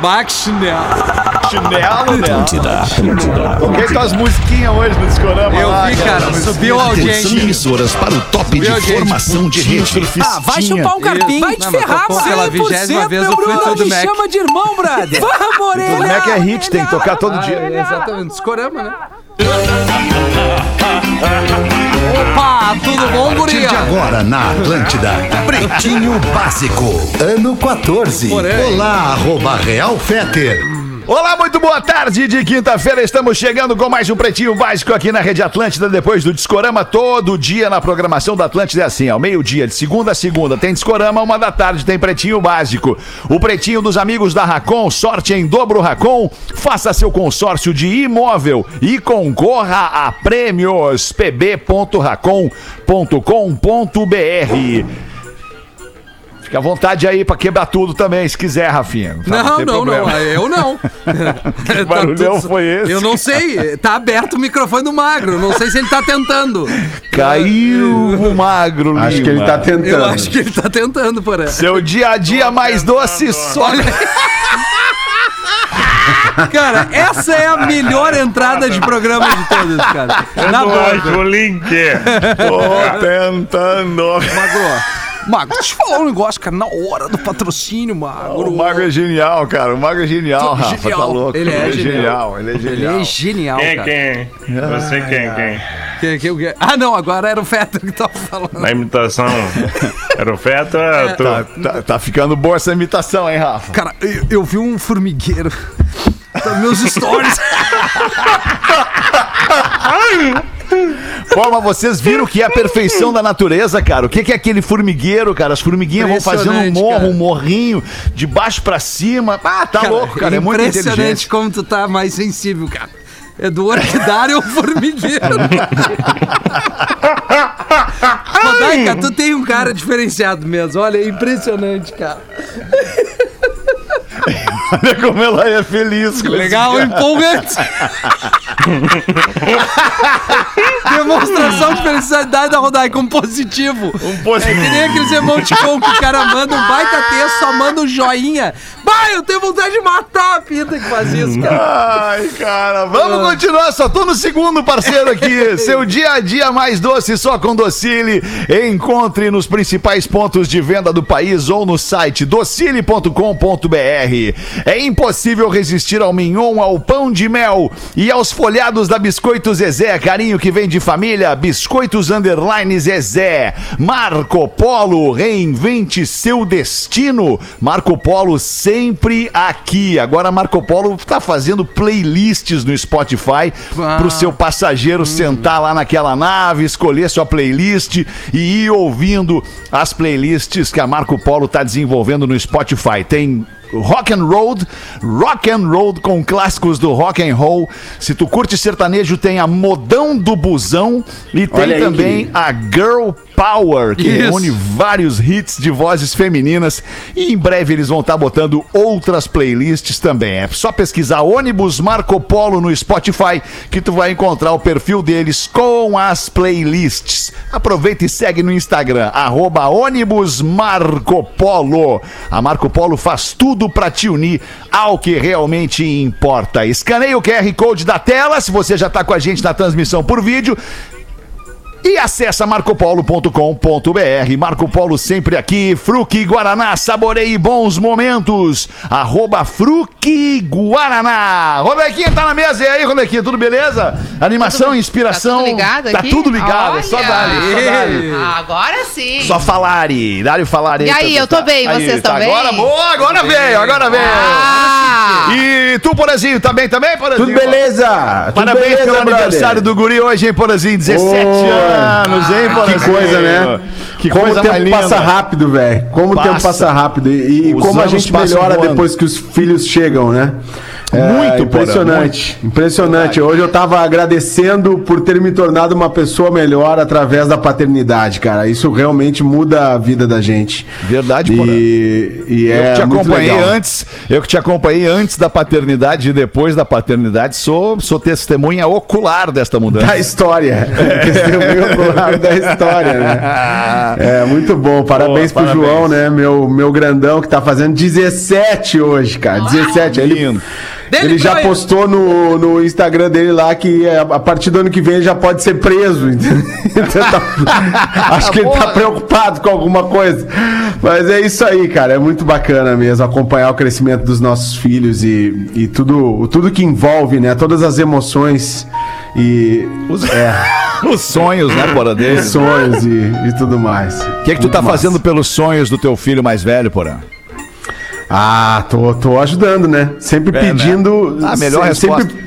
Bax chinelo. Chinelo, né? Atlântida, Atlântida. Toquei tuas musiquinhas hoje no Discorama Eu lá, vi, cara, subiu a audiência. emissoras para o top Subiu de audiência. formação de rede. Ah, vai chupar um carpinho. Vai te Não, ferrar, mano. pela vigésima vez o Bruno, Fleetwood me Mac. chama de irmão, brother. Vamos, orelha. Como é que é hit? Tem que tocar todo Ah, dia. é, exatamente, discorama, né? Opa, tudo bom, guria? de agora na Atlântida, Pretinho Básico, ano 14. Porém. Olá, arroba Real Feter. Olá, muito boa tarde de quinta-feira. Estamos chegando com mais um Pretinho Básico aqui na Rede Atlântida, depois do Discorama. Todo dia na programação da Atlântida é assim, ao meio-dia, de segunda a segunda. Tem Discorama, uma da tarde tem Pretinho Básico. O Pretinho dos amigos da Racon, sorte em dobro Racon. Faça seu consórcio de imóvel e concorra a prêmios pb.racon.com.br. Fica à vontade aí pra quebrar tudo também, se quiser, Rafinha. Tá, Não, tem não, não, problema. eu não. Que barulhão foi esse? Eu não sei, tá aberto o microfone do Magro, não sei se ele tá tentando. Caiu o magro, Acho que ele Lima. tá tentando. Eu acho que ele tá tentando, porém. Seu dia a dia mais doce só. Cara, essa é a melhor entrada de programa de todas, cara. Na boa. o link. Tô tentando. Magro, Magro, deixa eu falar um negócio, cara. Na hora do patrocínio, Magro. O Mago é genial, cara. O Mago é genial, Rafa. Genial. Tá louco. Ele é genial. Ele é Ele genial. é genial, Quem, cara. quem? Você quem, quem? Que- que- que- Ah, não, agora era o Fetter que tava falando. Na imitação, era o Feta, É. tu. Tá, tá- tá ficando boa essa imitação, hein, Rafa? Cara, eu, eu vi um formigueiro. Tá Meus stories. Mas vocês viram que é a perfeição da natureza, cara? O que que é aquele formigueiro, cara? As formiguinhas vão fazendo um morro, cara. um morrinho, de baixo pra cima. Ah, tá louco, cara. É muito impressionante como tu tá mais sensível, cara. É do orquidário ao formigueiro. Rodaica, tu tem um cara diferenciado mesmo. Olha, é impressionante, cara. Olha como ela é feliz com Legal, cara. empolgante. Demonstração de felicidade da Rodaica, um positivo. Um É positivo. que nem aqueles emoticon que o cara manda um baita texto, só manda um joinha. Vai, eu tenho vontade de matar a pinta que faz isso, cara. Ai, cara, vamos continuar. Só tô no segundo parceiro aqui. Seu dia a dia mais doce só com Docile. Encontre nos principais pontos de venda do país ou no site docile.com.br. É impossível resistir ao mignon, ao pão de mel e aos folhados da Biscoito Zezé. Carinho que vem de família. Biscoitos Underline Zezé. Marco Polo, reinvente seu destino. Marco Polo sempre aqui. Agora Marco Polo tá fazendo playlists no Spotify Ah. pro seu passageiro sentar lá naquela nave, escolher sua playlist e ir ouvindo as playlists que a Marco Polo tá desenvolvendo no Spotify. Tem Rock and Roll, Rock and Roll com clássicos do rock and roll. Se tu curte sertanejo, tem a Modão do Busão e tem aí, também querido. a Girl Power, que Isso. reúne vários hits de vozes femininas e em breve eles vão estar botando outras playlists também. É só pesquisar ônibus Marco Polo no Spotify que tu vai encontrar o perfil deles com as playlists. Aproveita e segue no Instagram, arroba ônibus Marco Polo. A Marco Polo faz tudo para te unir ao que realmente importa. Escaneie o QR Code da tela, se você já está com a gente na transmissão por vídeo. E acessa marcopolo.com.br. Marco Polo sempre aqui. Fruque Guaraná, saboreie bons momentos. Arroba Fruque Guaraná. Rodequinha tá na mesa. E aí, Rodequinha, tudo beleza? Animação, inspiração. Tá tudo ligado Tá aqui? tudo ligado. Olha! Só dali, só dali. Ah, agora sim. Só falare. Dário falare. E aí, eu tô bem, vocês tão bem? Agora, boa, agora veio, agora veio. Ah! E tu, Porazinho, tá bem também, Porazinho? Tudo beleza? Tudo Parabéns beleza, pelo brother? aniversário do guri hoje, hein, Porazinho? 17 Ô, anos, hein, Que Porazinho? coisa, né? Que como coisa o tempo passa rápido, velho. Como o tempo Passa. passa rápido. E, e como a gente melhora voando. depois que os filhos chegam, né? É, Muito, impressionante, impressionante. Hoje eu tava agradecendo por ter me tornado uma pessoa melhor através da paternidade, cara. Isso realmente muda a vida da gente. Verdade, Porã. E, e Eu é que te muito acompanhei legal. antes, eu que te acompanhei antes da paternidade e depois da paternidade, sou, sou testemunha ocular desta mudança. Da história. Testemunho ocular da história, né? É, muito bom. Parabéns Pô, pro parabéns. João, né? Meu, meu grandão que tá fazendo 17 hoje, cara. 17. Ele, lindo. Ele Dele já Brian. postou no, no Instagram dele lá que é, a partir do ano que vem ele já pode ser preso. Então tá- acho que ele tá preocupado com alguma coisa. Mas é isso aí, cara. É muito bacana mesmo acompanhar o crescimento dos nossos filhos e, e tudo, tudo que envolve, né? Todas as emoções e Os, é, os sonhos, né, Porã, dele? sonhos e, e tudo mais. O que, que tu tá fazendo pelos sonhos do teu filho mais velho, Porã? Ah, tô, tô ajudando, né? Sempre É, né? pedindo. Ah, melhor se- resposta. Sempre,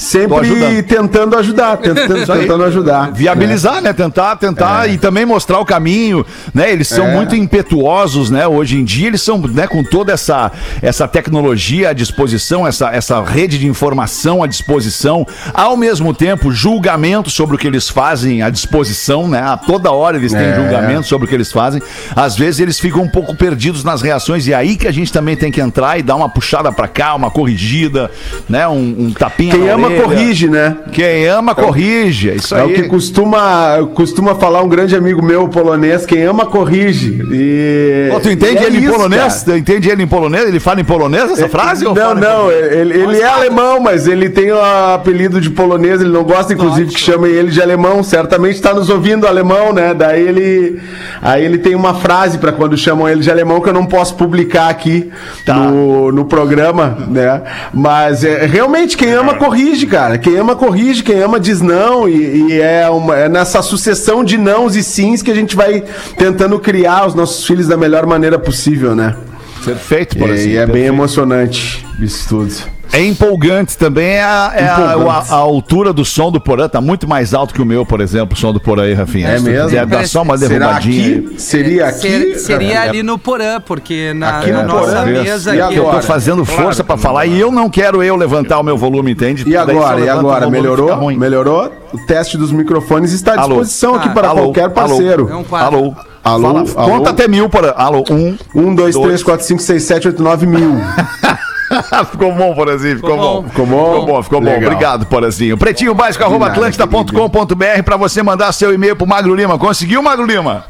sempre tentando ajudar, tentando, tentando ajudar. Viabilizar, né? Tentar, tentar e também mostrar o caminho, né? Eles são É. muito impetuosos, né? Hoje em dia eles são, né, com toda essa, essa tecnologia à disposição, essa, essa rede de informação à disposição, ao mesmo tempo julgamento sobre o que eles fazem à disposição, né? A toda hora eles têm É. julgamento sobre o que eles fazem. Às vezes eles ficam um pouco perdidos nas reações e é aí que a gente também tem que entrar e dar uma puxada pra cá, uma corrigida, né? Um, um tapinha Quem na ama. Corrige, né? Quem ama, corrige. É isso É aí. o que costuma, costuma falar um grande amigo meu polonês, quem ama corrige. E, Pô, tu entende e é ele em isso, polonês? cara. Tu entende ele em polonês? Ele fala em polonês essa frase? ou Não, em não, ele, ele é alemão, mas ele tem o apelido de polonês, ele não gosta, inclusive, que chamem ele de alemão. Certamente está nos ouvindo alemão, né? Daí ele. Aí ele tem uma frase para quando chamam ele de alemão que eu não posso publicar aqui Tá. no, no programa, né? Mas é, realmente quem ama corrige, cara. Quem ama corrige, quem ama diz não. E, e é, uma, é nessa sucessão de nãos e sims que a gente vai tentando criar os nossos filhos da melhor maneira possível, né? Perfeito, por E, assim. e é bem perfeito. emocionante isso tudo. É empolgante também é a, é a- Empolgante. a- a altura do som do Porã. Tá muito mais alto que o meu, por exemplo, o som do Porã aí, Rafinha. É mesmo? quiser dar só uma derrubadinha. aí. aqui? Seria aqui? Ser- seria É. ali no Porã, porque na, Aqui na no nossa Porã? mesa E aqui. Eu tô fazendo força pra falar e eu não quero eu levantar o meu volume, entende? E agora? E agora? Melhorou? ruim. Melhorou? O teste dos microfones está à Alô? disposição aqui Ah, para alô, qualquer alô. parceiro. É um quadro. Alô? Alô? Fala, Alô? Conta até mil, Porã. Alô? Um. 1, 2, Dois. 3, 4, 5, 6, 7, 8, 9 mil. ficou bom, Porazinho, ficou, Ficou bom. bom. Ficou bom? Ficou bom, ficou bom. Legal. Obrigado, Porazinho. Pretinho básico, arroba nada, atlântida.com.br pra você mandar seu e-mail pro Magro Lima. Conseguiu, Magro Lima?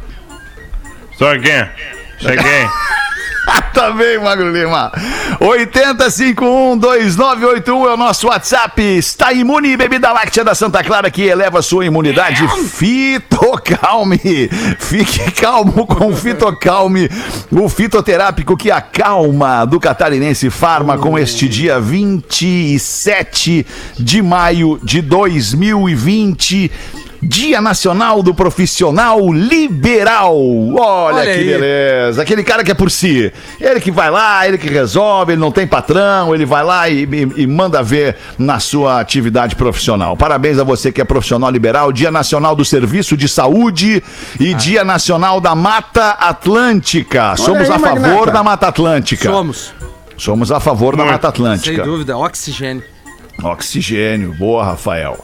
Só aqui. Cheguei. Também, Magro Lima. 80512981 é o nosso WhatsApp. Está imune, bebida láctea da Santa Clara que eleva sua imunidade. Fitocalme. Fique calmo com Fitocalme, o fitoterápico que acalma do Catarinense Farma com este dia 27 de maio de 2020. Dia Nacional do Profissional Liberal. Olha, Olha que aí. beleza. Aquele cara que é por si. Ele que vai lá, ele que resolve, ele não tem patrão, ele vai lá e, e- e manda ver na sua atividade profissional. Parabéns a você que é profissional liberal. Dia Nacional do Serviço de Saúde Ah. e Dia Nacional da Mata Atlântica. Somos aí, a favor Magnata. da Mata Atlântica. Somos, Somos a favor da Mata sem Atlântica. dúvida, oxigênio. Oxigênio, boa, Rafael.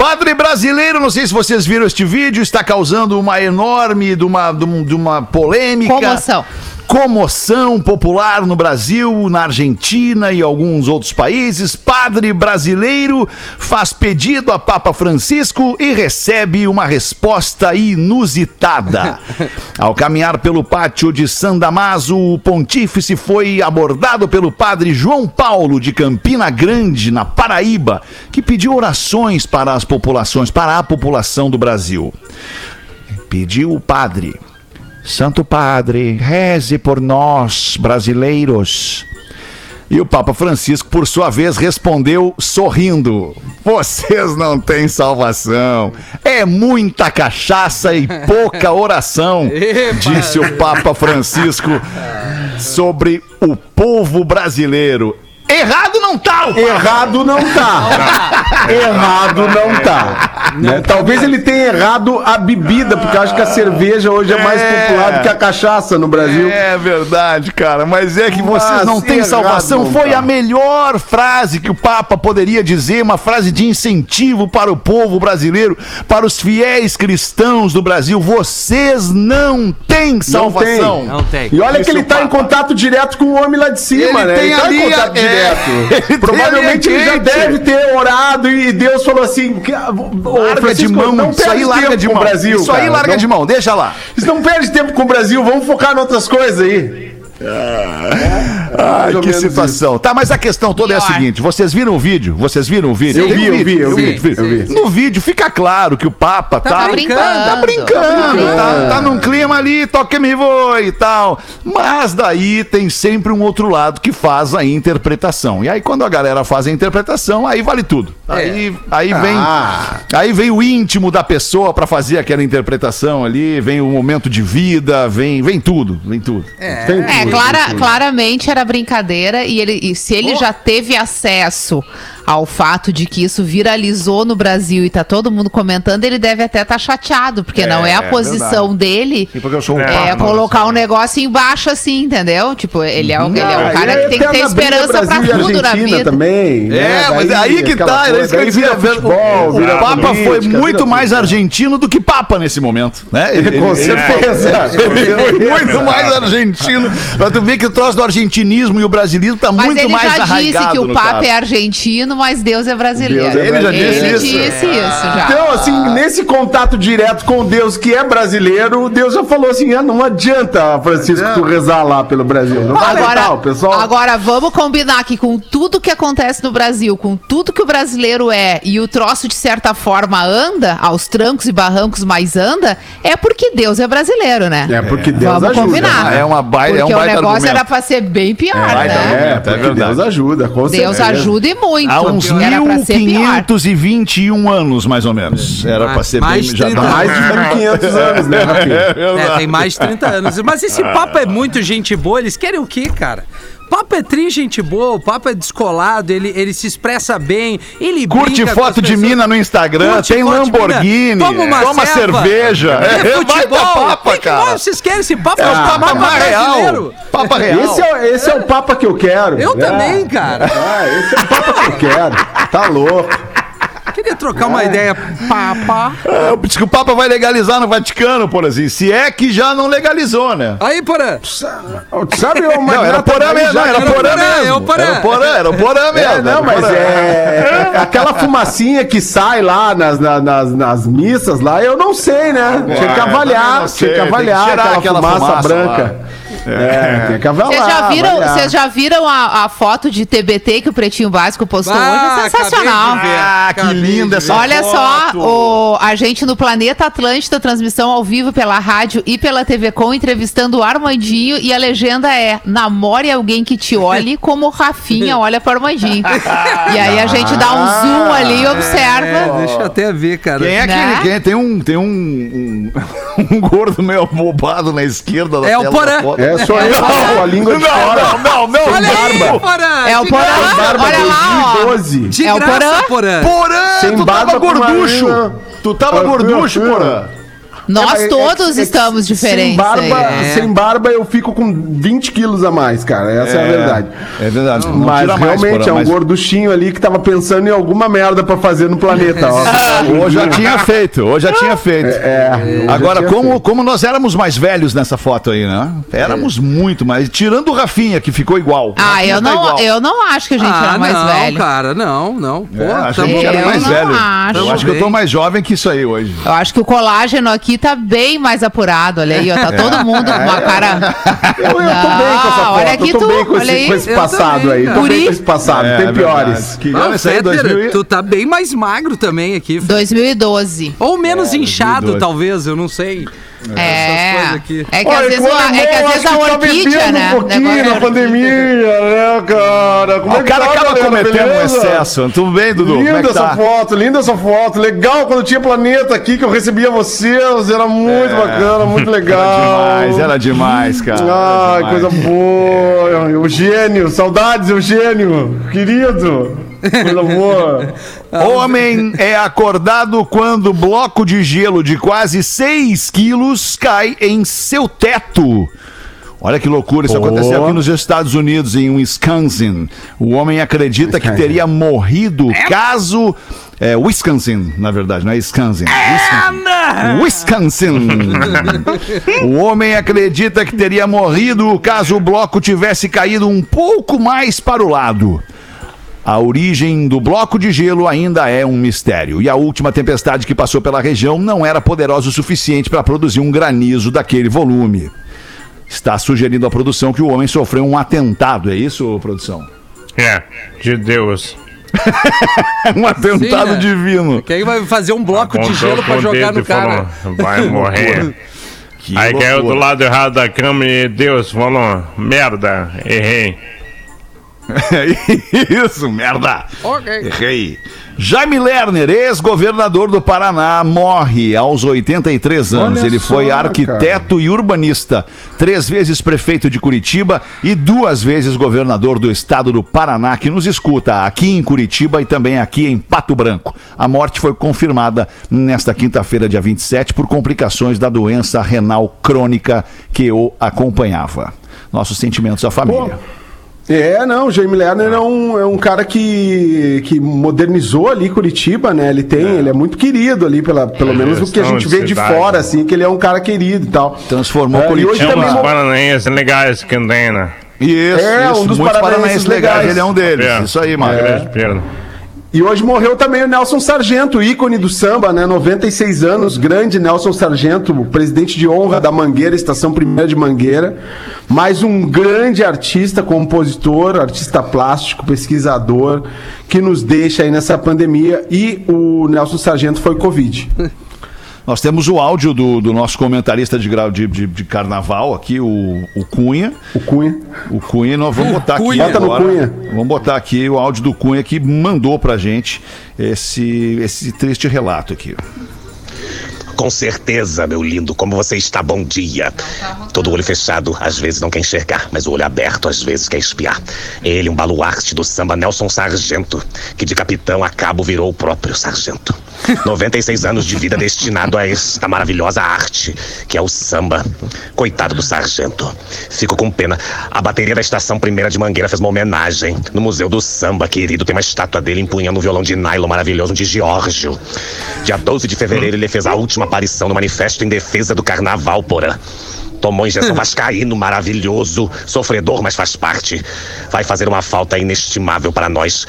Padre brasileiro, não sei se vocês viram este vídeo, está causando uma enorme de uma, de um- uma polêmica. Comoção. Comoção popular no Brasil, na Argentina e alguns outros países. Padre brasileiro faz pedido a Papa Francisco e recebe uma resposta inusitada. Ao caminhar pelo pátio de San Damaso, o pontífice foi abordado pelo padre João Paulo de Campina Grande, na Paraíba, que pediu orações para as populações, para a população do Brasil. Pediu o padre. Santo Padre, reze por nós, brasileiros. E o Papa Francisco, por sua vez, respondeu sorrindo: Vocês não têm salvação. É muita cachaça e pouca oração, disse o Papa Francisco sobre o povo brasileiro. Errado não tá, o Papa. Errado não tá. Errado não tá. Né? Talvez ele tenha errado a bebida, porque eu acho que a cerveja hoje é mais É. popular do que a cachaça no Brasil. É verdade, cara. Mas é que Mas vocês não têm salvação. não Foi tá. a melhor frase que o Papa poderia dizer, uma frase de incentivo para o povo brasileiro, para os fiéis cristãos do Brasil. Vocês não têm salvação. Não tem. E olha Esse que ele é o tá em contato direto com o homem lá de cima, Ele né? tem ele tá ali em a- contato é, direto. Provavelmente ele já deve ter orado e Deus falou assim: ô, Larga de mão, não isso aí perde larga tempo de com mão. o Brasil. isso aí larga de mão, deixa lá. Isso não perde tempo com o Brasil, vamos focar em outras coisas aí. Ai, Mais ou que menos situação. Tá, mas a questão toda é a seguinte: vocês viram o vídeo? Vocês viram o vídeo? Eu Tem vi, eu vi, eu tem vi, vi. No vídeo fica claro que o Papa tá. Tá Tá brincando. brincando. Tá brincando, tá, tá num clima ali, toque me voe e tal. Mas daí tem sempre um outro lado que faz a interpretação. E aí, quando a galera faz a interpretação, aí vale tudo. Aí, aí vem. Ah. Aí vem o íntimo da pessoa pra fazer aquela interpretação ali, vem o momento de vida, vem, vem tudo, vem tudo. Tem É, tudo, clara- claramente era brincadeira e, ele, e se ele já teve acesso ao fato de que isso viralizou no Brasil e tá todo mundo comentando, ele deve até estar chateado, porque não é a É, posição dele E porque eu sou um é, papa, colocar um negócio embaixo assim, entendeu? Tipo, ele é, o- ele é Ah, um cara e que tem que ter esperança e tudo na vida. também. né? É, mas Daí, aí que tá, era coisa, isso que eu daí dizia. vira futebol, o vira Papa política, foi vira muito mais argentino do que Papa nesse momento, né? Ele, Com ele- certeza. ele foi muito mais argentino. Pra tu ver que o troço do argentinismo e o brasilismo tá Mas muito ele mais já disse arraigado que o Papa cara. é argentino, mas Deus é brasileiro. Deus é Ele já disse Ele isso? disse isso já. Então, assim, nesse contato direto com Deus que é brasileiro, Deus já falou assim: ah, não adianta, Francisco, tu rezar lá pelo Brasil. Não vai Agora, legal, pessoal. agora, vamos combinar que com tudo que acontece no Brasil, com tudo que o brasileiro é e o troço de certa forma anda, aos trancos e barrancos, mas anda, é porque Deus é brasileiro, né? É porque Deus Vamos ajuda. combinar. É uma baita- é um Porque baita o negócio argumento. era pra ser bem pior, baita né? argumento. É, É porque verdade. Deus ajuda, com Deus certeza. ajuda e muito. Há uns Era pra ser pior. 1521 anos, mais ou menos. Era pra ser Mais bem... Já 30 tá Mais de 1.500 anos, né, Rafinha? É, tem mais de 30 anos. Mas esse papo é muito gente boa, eles querem o quê, cara? Papo é tri gente boa, o papo é descolado, ele, ele se expressa bem, ele Curte brinca com as foto de mina no Instagram, Curte tem Lamborghini, toma uma toma cerveja. vê É, futebol. baita papa, Que que cara. Vocês querem esse papo? É o Ah, papa mapa mais real. brasileiro. Papa real. Esse é, esse é o Papa que eu quero. Eu É. também, cara. Ah, esse é o Papa que eu quero. Tá louco. Queria trocar uma ideia. Papa. É, Diz que o Papa vai legalizar no Vaticano, por assim. Se é que já não legalizou, né? Aí, Porã. Sabe o Não, era Porã mesmo, não, era era Porã é mesmo. Era o Porã, era o Porã mesmo. É, não, mas é, é aquela fumacinha que sai lá nas, na- nas, nas missas lá, eu não sei, né? tinha que também avaliar, tinha que tem que avaliar aquela, aquela fumaça, fumaça branca. É, tinha que avaliar. Vocês já viram, vocês já viram a, a foto de TBT que o Pretinho Básico postou Ah, hoje? É sensacional. Ah, que linda essa. Olha foto. só, o, a gente no Planeta Atlântida, transmissão ao vivo pela rádio e pela TV Com, entrevistando o Armandinho e a legenda é Namore alguém que te olhe como o Rafinha olha pro Armandinho. e aí a gente dá um zoom ali e observa. É, deixa eu até ver, cara. Quem é Né? aquele? Quem é? Tem um, tem um, um, um gordo meio bobado na esquerda da É o tela Porã. da foto. É, sou eu, com a língua de fora. Não, não, não, Olha aí, barba. Porã. É o Porã. graça. Barba Olha lá, ó. 2012. De É o graça, Porã? Porã. Porã, Sem tu tava barba com gorducho. Tu tava gorducho. Porã. Nós É, é, todos é que estamos Sem diferentes. barba, aí. sem barba eu fico com 20 quilos a mais, cara. Essa é, a verdade. É verdade. Não mas tira mais, realmente Porã, é um mas- gorduchinho ali que tava pensando em alguma merda pra fazer no planeta. ó. Hoje já tinha feito, hoje já tinha feito. É, Agora, como, feito. como nós éramos mais velhos nessa foto aí, né? Éramos muito mais. Tirando o Rafinha, que ficou igual. Ah, Rafinha eu tá não, igual. eu não acho que a gente Ah, era mais não, velho. cara, não, não. Pô, É, acho que a gente era mais não velho. acho. Eu acho que eu tô mais jovem que isso aí hoje. Eu acho que o colágeno aqui tá bem mais apurado. Olha aí, ó. Tá todo mundo com uma cara. Eu, eu tô bem com essa foto. olha aqui eu tô tu, bem com olha esse, aí. com esse passado também, aí. Tô bem com esse passado. É, Tem é piores. Que Não, é esse aí? Fetter, 2000 e- tu tá bem mais magro também aqui. 2012. Ou menos inchado, 2012. talvez, eu não sei. É. aqui. É que às vezes, o- é que às vezes a tá orquídea, né? um pouquinho na pandemia, né, cara? Como é O que cara tá, acaba galera? cometendo um excesso. Tudo bem, Dudu? Como é Linda que essa tá? foto, linda essa foto. Legal quando tinha planeta aqui que eu recebia vocês. Era muito bacana, muito legal. Era demais, era demais, cara. Ai, Era demais. coisa boa. Eugênio, saudades, Eugênio. Querido. Homem é acordado quando bloco de gelo de quase 6 quilos cai em seu teto. Olha que loucura, isso Boa. aconteceu aqui nos Estados Unidos, em Wisconsin. O homem acredita que teria morrido caso. É, Wisconsin, na verdade, não é Wisconsin. Wisconsin. Wisconsin. o homem acredita que teria morrido caso o bloco tivesse caído um pouco mais para o lado. A origem do bloco de gelo ainda é um mistério. E a última tempestade que passou pela região não era poderosa o suficiente para produzir um granizo daquele volume. Está sugerindo a produção que o homem sofreu um atentado, é isso, produção? É, de Deus. Um atentado né? divino. Quem vai fazer um bloco de Apontou gelo pra com o jogar no e falou, cara? Vai morrer. Que Aí caiu do lado errado da cama e Deus falou, merda, errei. Isso, merda. Ok. Errei. Jaime Lerner, ex-governador do Paraná, morre aos 83 anos. Olha Ele foi só, arquiteto e urbanista, três vezes prefeito de Curitiba e duas vezes governador do estado do Paraná, que nos escuta aqui em Curitiba e também aqui em Pato Branco. A morte foi confirmada nesta quinta-feira, dia 27, por complicações da doença renal crônica que o acompanhava. Nossos sentimentos à família. É, não, o Jaime Lerner é um, é um cara que, que modernizou ali Curitiba, né? Ele tem, ele é muito querido ali, pela, pelo É, menos o que a gente de vê de cidade. fora, assim, que ele é um cara querido e tal. Transformou É, e Curitiba. hoje Tem também mo- paranaenses legais que tem, né? Isso, É, isso. um dos paranaenses legais. legais. Ele é um deles. É. Isso aí, mano. Grande perda. E hoje morreu também o Nelson Sargento, ícone do samba, né? 96 anos, grande Nelson Sargento, presidente de honra da Mangueira, Estação Primeira de Mangueira. Mais um grande artista, compositor, artista plástico, pesquisador, que nos deixa aí nessa pandemia. E o Nelson Sargento foi Covid. Nós temos o áudio do, do nosso comentarista de, grau de, de, de carnaval aqui, o, o Cunha. O Cunha. O Cunha, nós vamos botar aqui Cunha. Agora. Cunha. Vamos botar aqui o áudio do Cunha que mandou pra gente esse, esse triste relato aqui. Com certeza, meu lindo, como você está? Bom dia. Todo olho fechado, às vezes não quer enxergar, mas o olho aberto, às vezes quer espiar. Ele, um baluarte do samba Nelson Sargento, que de capitão a cabo virou o próprio sargento. 96 anos de vida destinado a esta maravilhosa arte, que é o samba. Coitado do sargento. Fico com pena. A bateria da Estação Primeira de Mangueira fez uma homenagem. No Museu do Samba, querido, tem uma estátua dele empunhando um violão de nylon maravilhoso de Giorgio. Dia 12 de fevereiro, ele fez a última aparição no Manifesto em Defesa do Carnaval, porã. Tomou injeção vascaíno, maravilhoso, sofredor, mas faz parte. Vai fazer uma falta inestimável para nós.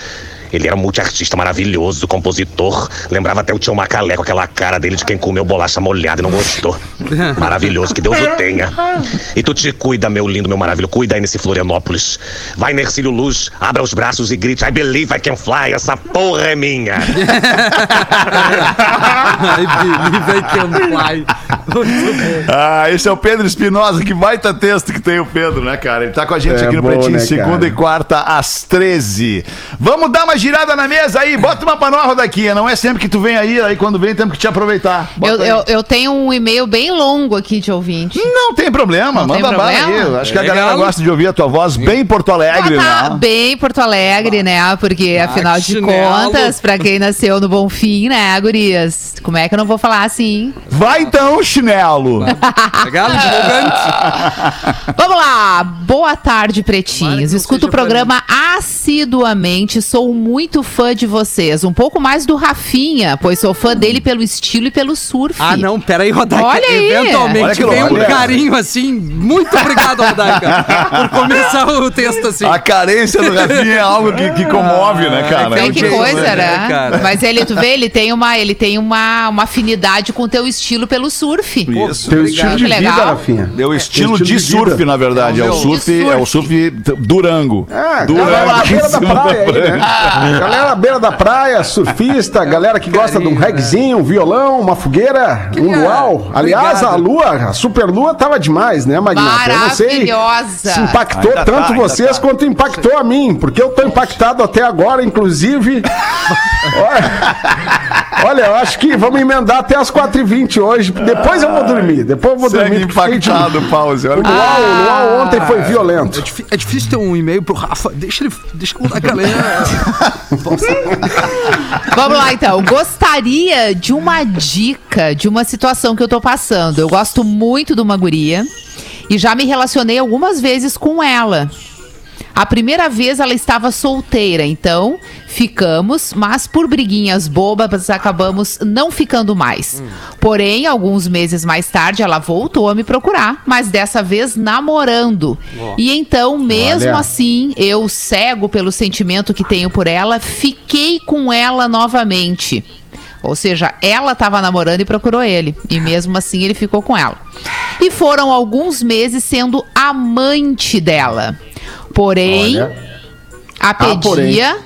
Ele era um multiartista maravilhoso, compositor. Lembrava até o tio Macalé com aquela cara dele de quem comeu bolacha molhada e não gostou. Maravilhoso, que Deus o tenha. E tu te cuida, meu lindo, meu maravilhoso. Cuida aí nesse Florianópolis. Vai, Nercílio Luz, abra os braços e grite: I believe I can fly. Essa porra é minha. I believe I can fly. Ah, esse é o Pedro Espinosa, que baita texto que tem o Pedro, né, cara? Ele tá com a gente É aqui no bom, Pretinho, né, segunda cara? e quarta, às 13. Vamos dar uma girada na mesa aí, bota uma pra nós, Rodaquinha. Não é sempre que tu vem aí, aí quando vem temos que te aproveitar. Eu, eu, eu tenho um e-mail bem longo aqui de ouvinte. Não tem problema, Não manda tem bala aí. problema? Acho que a Legal. galera gosta de ouvir a tua voz bem Porto Alegre, Tá né? bem Porto Alegre, né? Porque, afinal de chinelo. contas, pra quem nasceu no Bonfim, né, gurias? Como é que eu não vou falar assim? Vai então, chinelo. Legal. Vamos lá! Boa tarde, pretinhos. Escuto o programa assiduamente. Sou muito fã de vocês. Um pouco mais do Rafinha, pois sou fã dele pelo estilo e pelo surf. Ah, não, peraí, Rodaica. Olha aí. Olha Eventualmente que vem um carinho assim. Muito obrigado, Rodaica, por começar o texto assim. A carência do Rafinha é algo que, que comove, né, cara? Vê É que coisa, né, né? cara? Mas ele, tu vê, ele tem uma, ele tem uma, uma afinidade com o teu estilo pelo surf. Isso. Tem o Obrigado. estilo de Que vida, legal. Rafinha. Estilo, Estilo de, de surf, na verdade. É, É o surf, de é o surf. surf Durango. É, Durango. galera na beira da Galera na beira da praia, surfista, galera que gosta de um regzinho, um violão, uma fogueira, um luau. Aliás, a lua, a super lua tava demais, né, Magnata? Eu não sei Maravilhosa. se impactou Ainda tanto tá, vocês tá. quanto impactou a mim, porque eu tô impactado até agora, inclusive. Olha, eu acho que vamos emendar até as 4h20 hoje. Depois eu vou dormir. Depois eu vou Segue dormir. impactado, de- pause. Olha O Luau, o Luau ontem foi violento. É, é difícil ter um e-mail pro Rafa. Deixa ele. Deixa eu mudar a galera. Vamos lá, então. Gostaria de uma dica de uma situação que eu tô passando. Eu gosto muito de uma guria e já me relacionei algumas vezes com ela. A primeira vez ela estava solteira, então ficamos, mas por briguinhas bobas acabamos não ficando mais. Porém, alguns meses mais tarde ela voltou a me procurar, mas dessa vez namorando. E então, mesmo Olha. assim, eu cego pelo sentimento que tenho por ela, fiquei com ela novamente. Ou seja, ela estava namorando e procurou ele. E mesmo assim ele ficou com ela. E foram alguns meses sendo amante dela. Porém, Olha. a porém. pedia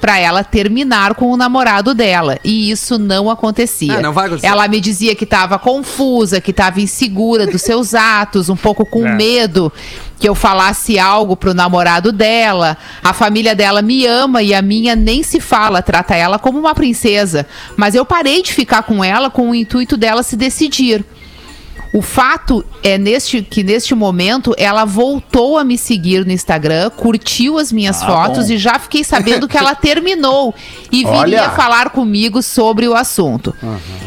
pra ela terminar com o namorado dela. E isso não acontecia. Ah, não vai acontecer. Ela me dizia que estava confusa, que estava insegura dos seus atos, um pouco com É. medo que eu falasse algo pro namorado dela. A família dela me ama e a minha nem se fala, trata ela como uma princesa. Mas eu parei de ficar com ela com o intuito dela se decidir. O fato é neste, que neste momento ela voltou a me seguir no Instagram, curtiu as minhas fotos e já fiquei sabendo que ela terminou e viria Olha. falar comigo sobre o assunto.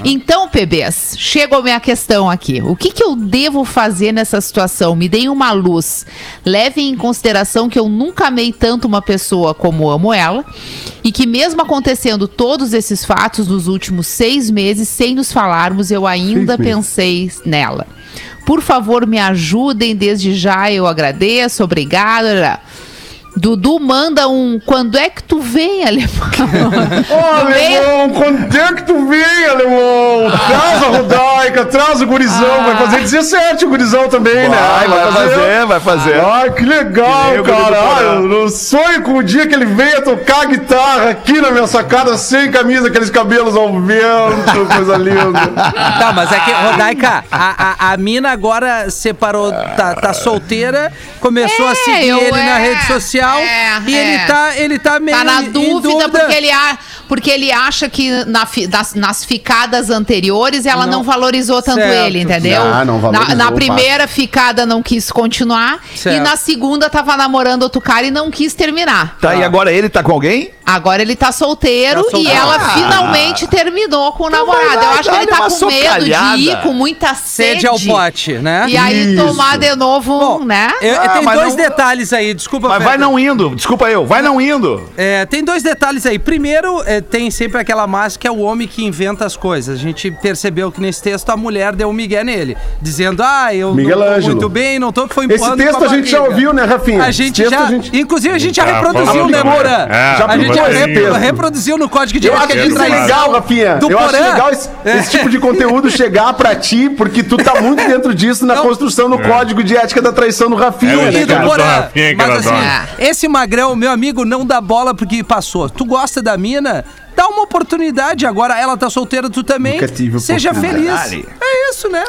Então, PBs, chega a minha questão aqui. O que, que eu devo fazer nessa situação? Me deem uma luz. Levem em consideração que eu nunca amei tanto uma pessoa como amo ela e que mesmo acontecendo todos esses fatos nos últimos seis meses, sem nos falarmos, eu ainda pensei nela. Por favor, me ajudem desde já, eu agradeço, obrigada. Dudu manda um quando é que tu vem, alemão? Ô, meio- alemão, quando é que tu vem, alemão? Traz a Rodaica, traz o gurizão. Vai fazer 17 o gurizão também, né? Vai, vai fazer, vai fazer. Ai, que legal, Que cara. Ai, eu, sonho com o dia que ele venha tocar guitarra aqui na minha sacada, sem camisa, aqueles cabelos ao vento, coisa linda. Tá, mas é que, Rodaica, a, a, a mina agora separou, tá, tá solteira, começou a É, seguir eu- ele na é, rede social é, e ele é. tá, ele tá meio Tá na em dúvida, porque ele, a- porque ele acha que na fi- das- nas ficadas anteriores ela não, Não. valorizou tanto Certo. ele, entendeu? Ah, não valorizou, na, na primeira ficada não quis continuar Certo. e na segunda tava namorando outro cara e não quis terminar. Tá, e agora ele tá com alguém? Agora ele tá solteiro, Tá solteiro. e ela Ah. finalmente terminou com o Então namorado. lá, Eu acho que ele tá com medo de ir com muita sede. Sede ao pote, né? E aí Isso. tomar de novo, Bom, né? eu- Ah, tem dois não- detalhes aí, desculpa. Mas vai Fetter. Não indo. Desculpa eu, vai não indo. É, tem dois detalhes aí. Primeiro, é, tem sempre aquela máxima que é o homem que inventa as coisas. A gente percebeu que nesse texto a mulher deu um migué nele, dizendo, ah, eu Miguel não Ângelo. muito bem, não tô, foi Esse texto com a gente já ouviu, né, Rafinha? A gente já, a gente- inclusive a gente já Já reproduziu, né. Moura? É, Já a gente já reproduziu no código de Eu ética acho de traição legal, Rafinha. do Eu acho legal esse, esse tipo de conteúdo chegar pra ti, porque tu tá muito dentro disso na Não. construção do código de ética da traição do Rafinha, É né, E cara? Porã. Rafinha Mas assim. Esse magrão, meu amigo, não dá bola porque passou. Tu gosta da mina? Dá uma oportunidade. Agora ela tá solteira, tu também. Nunca tive Seja feliz. É isso, né?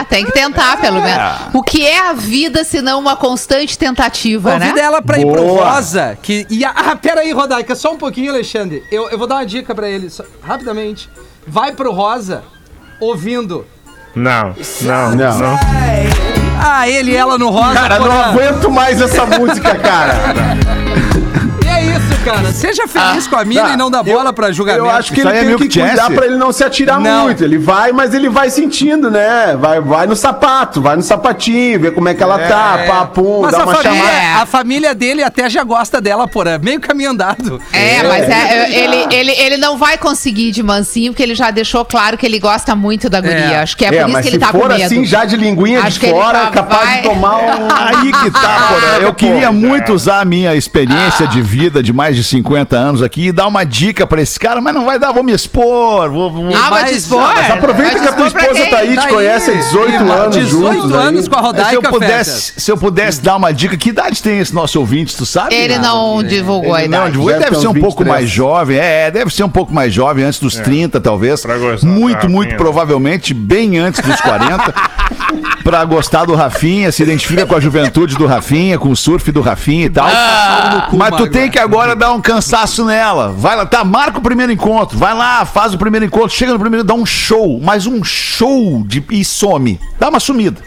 É, tem que tentar, pelo menos. O que é a vida se não uma constante tentativa, né? Convida ela pra ir pro Boa. Rosa. Que, e a, ah, pera aí, Rodaica, só um pouquinho, Alexandre. Eu, eu vou dar uma dica pra ele, só- rapidamente. Vai pro Rosa ouvindo. Não, não, Não. não. Ah, ele e ela no Rosa. Cara, não aguento mais essa música, cara. É cara. Seja feliz com a mina Tá, e não dá bola pra julgamento. Eu acho que Isso ele é tem Milk que cuidar Chance? pra ele não se atirar Não. muito. Ele vai, mas ele vai sentindo, né? Vai, vai no sapato, vai no sapatinho, ver como é que ela tá, papum, Mas dá a uma família, chamada. a família dele até já gosta dela, porra. Meio caminho andado. É, mas é, é, ele, ele, ele não vai conseguir de mansinho, porque ele já deixou claro que ele gosta muito da guria. É. Acho que é, É, por isso mas que se ele tá for com medo. assim, já de linguinha Acho de fora, capaz vai- de tomar um... Aí que tá, porra. Eu queria muito usar a minha experiência de vida de mais de 50 anos aqui e dar uma dica pra esse cara, mas não vai dar, vou me expor. Vou, vou- Ah, vai Mas- te expor? Mas aproveita que a tua esposa tá aí, Tá te aí. conhece há 18 Ih, anos 18 juntos anos aí. com a Rodaica, se eu pudesse, se eu pudesse dar uma dica, que idade tem esse nosso ouvinte, tu sabe? Ele não divulgou a Ele não, idade. divulga. Ele Deve deve ser um uns pouco 23. mais jovem, é, deve ser um pouco mais jovem, antes dos 30, talvez. Pra gostar Muito, muito Rafinha. provavelmente, bem antes dos 40. pra gostar do Rafinha, se identifica com a juventude do Rafinha, com o surf do Rafinha e tal. Mas tu tem que agora dar dar um cansaço nela. Vai lá, tá, marca o primeiro encontro. Vai lá, faz o primeiro encontro, chega no primeiro, dá um show, mas um show de e some. Dá uma sumida.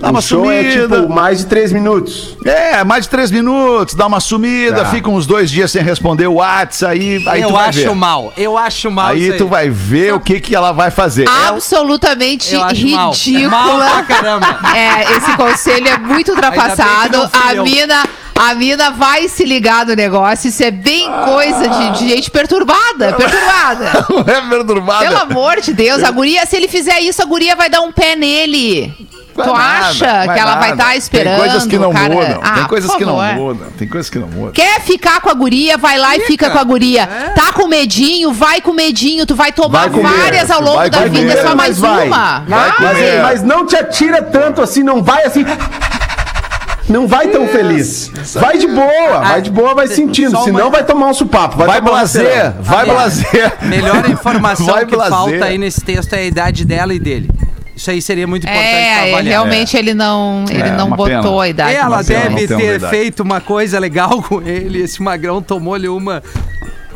Dá uma O show é tipo mais de três minutos. É, mais de três minutos, dá uma sumida, Tá. fica uns dois dias sem responder o WhatsApp, aí, aí tu eu vai acho ver. mal. Eu acho mal Aí isso tu vai ver o que, que ela vai fazer. Absolutamente Eu acho mal. ridícula. Mal pra caramba. É, esse conselho é muito ultrapassado. A eu. mina. A mina vai se ligar no negócio. Isso é bem coisa de, de gente perturbada. Perturbada. Não é perturbada. Pelo amor de Deus, a guria, se ele fizer isso, a guria vai dar um pé nele. Vai tu nada, acha que ela vai nada. estar esperando? Tem coisas que não cara? mudam. Ah, tem coisas que não mudam. Tem coisas que não mudam. Quer ficar com a guria, vai lá e fica com a guria. Tá com medinho, vai com medinho. Tu vai tomar Vai comer, várias ao longo vai da comer, vida, é só mais vai. uma. Vai Vai. Mas, mas não te atira tanto assim, não vai assim. Não vai tão feliz. Vai de boa, vai de boa, vai sentindo. Senão vai tomar um supapo. Vai, Vai blazer, vai blazer. Melhor informação Vai que blazer. falta aí nesse texto é a idade dela e dele. Isso aí seria muito importante pra É, avaliar. realmente ele não, ele É, não botou pena. a idade. Ela deve ter feito uma coisa legal com ele. Esse magrão tomou-lhe uma.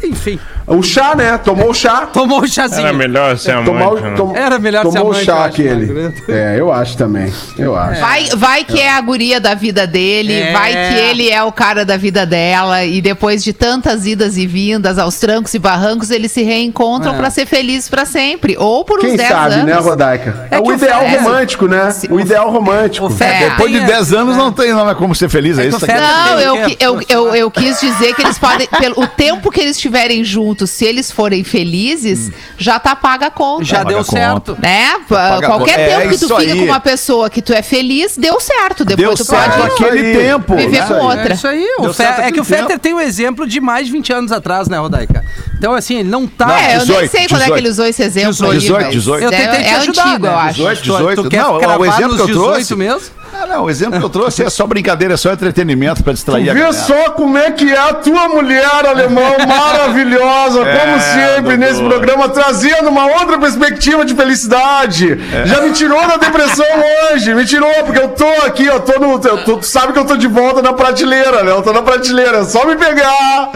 Enfim, O chá, né? Tomou o chá. tomou o chazinho. Era melhor ser amante. Tomou, né? tom- Era melhor ser tomou o chá aquele. Magro. É, eu acho também. Eu acho. Vai, vai que é a guria da vida dele, É. vai que ele é o cara da vida dela, e depois de tantas idas e vindas, aos trancos e barrancos, eles se reencontram É. pra ser felizes pra sempre. Ou por uns Quem 10 sabe, anos. né, Rodaica? É É, o ideal romântico, né? O ideal romântico. É. Depois de tem- 10 anos não tem não é como ser feliz, é, É isso? Não, eu, eu, eu quis dizer que eles podem. Pelo, o tempo que eles estiverem juntos, se eles forem felizes, já tá paga a conta. Já Paga deu certo. Né? Paga Qualquer conta. É tempo que tu fica aí. com uma pessoa que tu é feliz, deu certo. Depois Deu tu certo pode aquele tempo. viver com outra. É isso aí. O Deu Fe- certo é que o Fetter tem um exemplo de mais de 20 anos atrás, né, Rodaica? Então, assim, ele não tá. É, eu nem 18, sei quando é que 18. ele usou esse exemplo. 18, aí, 18, mas 18. Eu tentei é, te é ajudar, antigo, né? eu acho. 18, Tu- 18. tu quer não, o exemplo que eu 18 trouxe. mesmo? Ah, não, o exemplo que eu trouxe é só brincadeira, é só entretenimento pra distrair a Vê galera. só como é que é a tua mulher, alemão, maravilhosa, como sempre, Dudu. nesse programa, trazendo uma outra perspectiva de felicidade. Já me tirou da depressão hoje, me tirou, porque eu tô aqui, eu tô no. Eu tô, tu sabe que eu tô de volta na prateleira, né? Eu tô na prateleira, é só me pegar.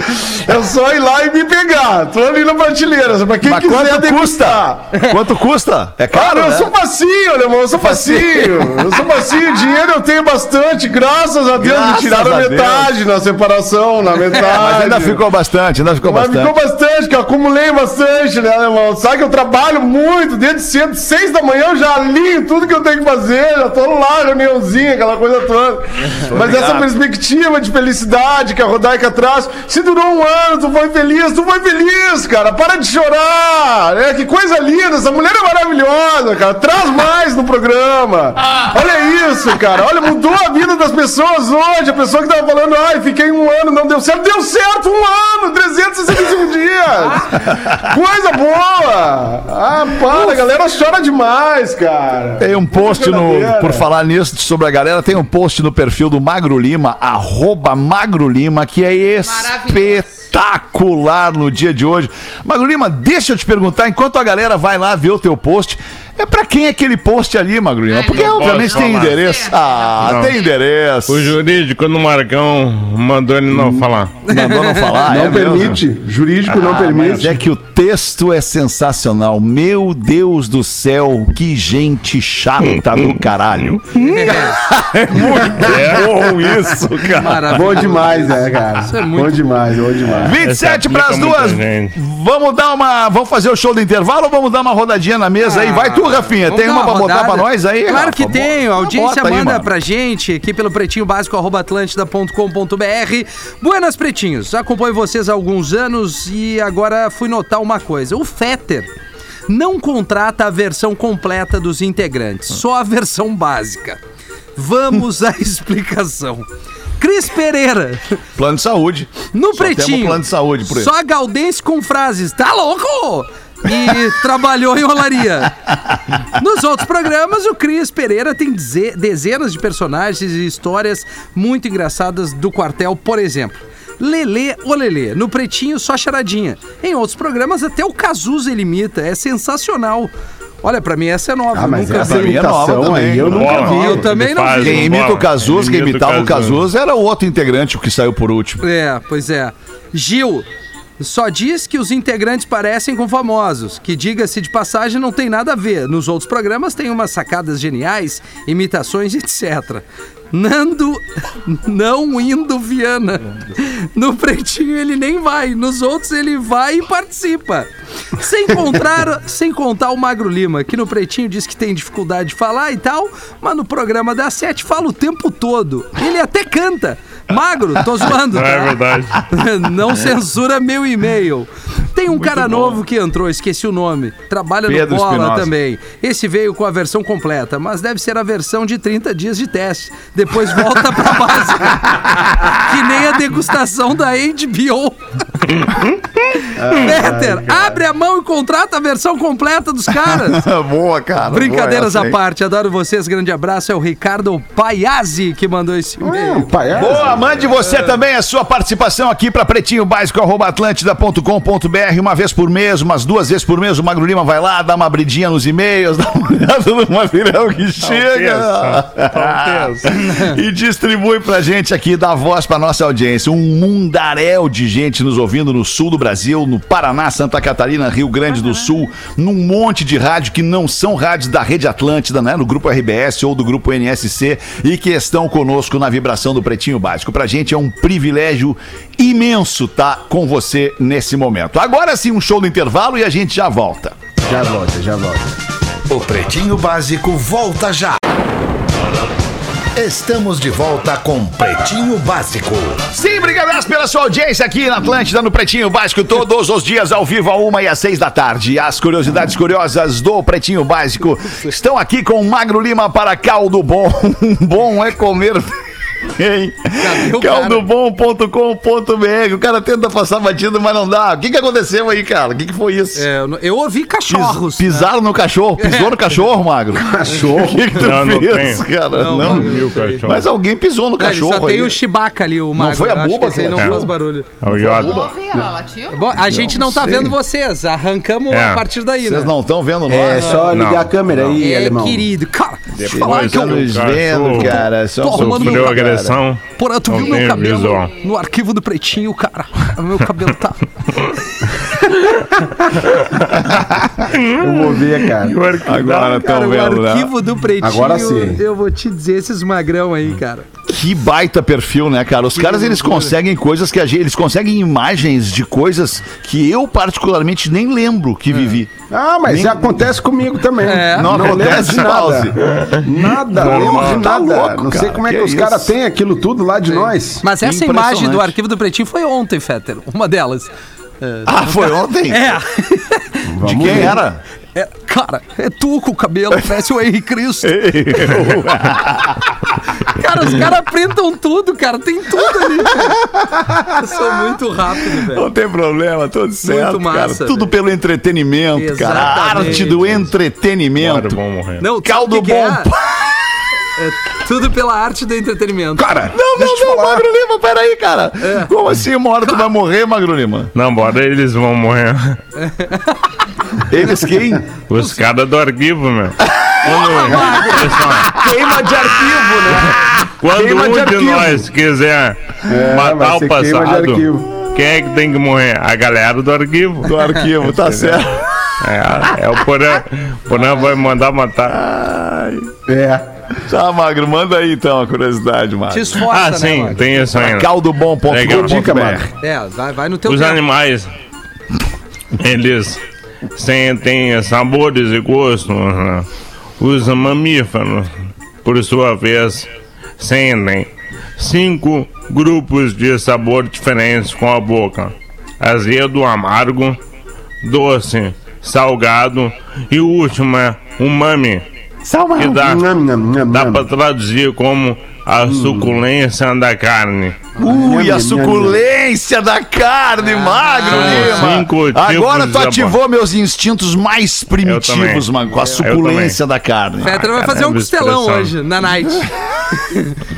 É só ir lá e me pegar. Tô ali na prateleira, pra quem Mas quiser quanto degustar. custa? Quanto custa? É Cara, caro, eu né? sou facinho, alemão, eu sou facinho. Eu sou facinho, dinheiro eu tenho bastante, graças a Deus. Graças me tiraram a metade na separação, na metade. Mas ainda ficou bastante, ainda ficou Mas bastante. ficou bastante, que eu acumulei bastante, né, irmão? Sabe que eu trabalho muito, desde cedo, seis da manhã eu já alinho tudo que eu tenho que fazer, já tô lá, reuniãozinha, aquela coisa toda. Mas essa perspectiva de felicidade que a Rodaica traz, se durou um ano, tu foi feliz, tu foi feliz, cara, para de chorar, né? Que coisa linda, essa mulher é maravilhosa, cara, traz mais no programa. Olha isso, cara, olha, mudou a vida das pessoas hoje, a pessoa que tava falando, ai, fiquei um ano, não deu certo, deu certo um ano, 365 dias. Coisa boa. Ah, para, a galera chora demais, cara. Tem um post no, por falar nisso, sobre a galera, tem um post no perfil do Magro Lima, arroba Magro Lima, que é espetacular no dia de hoje. Magro Lima, deixa eu te perguntar, enquanto a galera vai lá ver o teu post, é pra quem é aquele post ali, Magro Lima? Porque não obviamente tem falar. endereço. Ah, Não. tem endereço. O jurídico no Marcão mandou ele não falar. Mandou não falar, Não é mesmo? permite, jurídico não Ah, permite. Mas é que o texto é sensacional. Meu Deus do céu, que gente chata do caralho. É muito bom isso, cara. Maravilha. Bom demais, né, cara? é muito Bom demais, bom demais. 27 para as aplica muita duas. Vamos dar uma. Vamos fazer o show do intervalo ou vamos dar uma rodadinha na mesa aí? Vai tu, Rafinha. Vamos Tem dar uma pra botar pra nós aí? Claro Rafa? que tem. A audiência bota aí, manda mano. pra gente aqui pelo pretinho básico atlântida.com.br. Buenas pretinhos. Acompanho vocês há alguns anos e agora fui notar uma coisa. O Fetter não contrata a versão completa dos integrantes, só a versão básica. Vamos à explicação. Cris Pereira, Plano de saúde. no Só pretinho. plano de saúde por aí. Só Galdense com frases, tá louco? E trabalhou em olaria. Nos outros programas, o Cris Pereira tem deze- dezenas de personagens e histórias muito engraçadas do quartel, por exemplo. Lelê ou Lelê, no Pretinho só charadinha. Em outros programas, até o Cazuza ele imita, é sensacional. Olha, pra mim essa é nova. Ah, mas nunca essa mim é nova imitação também. aí eu nunca Bola. vi. Eu também não vi. Quem imita o Cazuza, Ele quem imita o imitava o. Cazuza era o outro integrante, o que saiu por último. É, pois é. Gil. Só diz que os integrantes parecem com famosos, que diga-se de passagem não tem nada a ver. Nos outros programas tem umas sacadas geniais, imitações, etc. Nando não indo Viana. No pretinho ele nem vai, nos outros ele vai e participa. Sem contar, sem contar o Magro Lima, que no pretinho diz que tem dificuldade de falar e tal, mas no programa da sete fala o tempo todo. Ele até canta. Magro, tô zoando, Não tá? é verdade. Não censura meu e-mail. Tem um cara novo que entrou, esqueci o nome. Trabalha Pedro no Bola Espinosa. também. Esse veio com a versão completa, mas deve ser a versão de 30 dias de teste. Depois volta pra base. que nem a degustação da HBO. Peter, abre a mão e contrata a versão completa dos caras. boa, cara. Brincadeiras boa à essa, parte, adoro vocês. Grande abraço. É o Ricardo Paiazzi que mandou esse e-mail. Pai, é? Boa, mande você também a sua participação aqui para pretinhobásico.atlântida.com.br uma vez por mês, umas duas vezes por mês. O Magro Lima vai lá, dá uma abridinha nos e-mails, dá uma olhada no material que chega Talvez. e distribui pra gente aqui, dá voz pra nossa audiência. Um mundaréu de gente nos ouvindo no sul do Brasil, no Paraná, Santa Catarina, Rio Grande do Sul, num monte de rádio que não são rádios da Rede Atlântida, né? No grupo RBS ou do grupo NSC e que estão conosco na vibração do Pretinho Básico. Pra gente é um privilégio imenso estar com você nesse momento. Agora sim, um show do intervalo e a gente já volta. Já volta, já volta. O Pretinho Básico volta já. Estamos de volta com Pretinho Básico. Sim, obrigado pela sua audiência aqui na Atlântida, no Pretinho Básico, todos os dias ao vivo, a uma e às seis da tarde. As curiosidades curiosas do Pretinho Básico estão aqui com Magro Lima para caldo bom. bom é comer. Hein? o cara? Caldobom.com.br. O cara tenta passar batido, mas não dá. O que, que aconteceu aí, cara? O que, que foi isso? É, eu- ouvi cachorros. Pis- Pisaram no cachorro? Pisou no cachorro, Magro? Cachorro. O que, que tu Não, não fez, tem. cara? Não, Não. não. Viu, cachorro? Mas alguém pisou no Não, cachorro só tem aí. o Chewbacca ali, o Magro. foi a buba que que não é. faz barulho. É o Yoda. Bom, a gente não, tá sei. vendo vocês. Arrancamos É. a partir daí, Vocês né? não estão vendo nós? É né? só ligar Não, a câmera aí, É, alemão. querido. Cara, deixa eu falar que eu... vendo, cara. Só Tô arrumando Agressão. Porra, tu Não viu meu cabelo visual. no arquivo do pretinho, cara? Meu cabelo tá... Eu vou ver, cara. Agora Cara, estão o vendo, né? arquivo do pretinho, Agora sim. eu vou te dizer esses magrão aí, cara. Que baita perfil, né, cara? Os caras, eles conseguem coisas que a gente... Eles conseguem imagens de coisas que eu, particularmente, nem lembro que vivi. Ah, mas Nem- acontece comigo também. É. Não lembro acontece, de nada. Pause. Nada, não lembro de Tá nada. louco, não sei cara. como é Que que, os caras têm aquilo tudo lá de nós. Mas essa imagem do arquivo do pretinho foi ontem, Fetter. Uma delas. Ah, foi ontem? É. De quem era? É, cara, é tu com o cabelo, parece o Henrique Cristo. cara, os caras printam tudo, cara. Tem tudo ali, cara. Eu sou muito rápido, velho. Não tem problema, tudo certo, massa, cara. Tudo velho. pelo entretenimento, cara. A Exatamente. arte do Claro, entretenimento. vão morrer. Não, Caldo que que bom. É? É tudo pela arte do entretenimento. Cara, não, não, não, Magro Lima, peraí, cara. É. Como assim uma hora tu vai morrer, Magro Lima? Não, bora, eles vão morrer. Eles quem? Os caras do arquivo, meu. Quando, Queima de arquivo, né? quando Queima de um de arquivo. nós quiser vai matar o de passado, quem é que tem que morrer? A galera do arquivo. Do arquivo, tá certo. É, é o Porã. O Porã vai mandar matar. É. Tá, Magro, manda aí então a curiosidade, Te Magro. esforça, Ah, né, sim, Magro? tem isso ainda. Caldobom.com.br Dica, Magro. É, vai, vai no teu Os tempo. animais, eles sentem sabores e gostos. Os mamíferos, por sua vez, sentem cinco grupos de sabor diferentes com a boca: azedo, amargo, doce, salgado e o último é umami, que dá, Nham, nham, nham, dá para traduzir como a suculência da carne. Ui, a suculência da carne, Magro São Lima. Agora tu de ativou meus instintos mais primitivos. Magro, com a suculência da carne. Fetter vai Ah, fazer um costelão hoje, na night.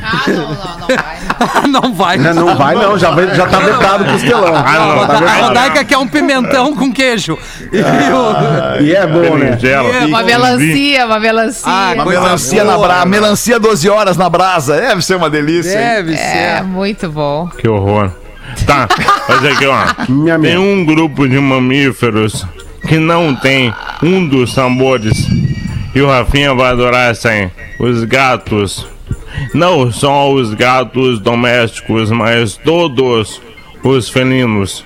Ah, não, não, não vai. não. vai. Não, não vai não, já, vai, já tá vetado o costelão. Ah, não, tá A. Rodaica quer um pimentão com queijo. E o- E é bom, né? É, Uma melancia, uma melancia. Ah, Uma melancia boa, na brasa, melancia 12 horas na brasa. Deve ser uma delícia. hein? Deve É, ser. muito bom. Que horror. Tá, olha aqui, ó. Minha Tem um grupo de mamíferos que não tem um dos sabores. E o Rafinha vai adorar essa aí. Os gatos. Não só os gatos domésticos, mas todos os felinos.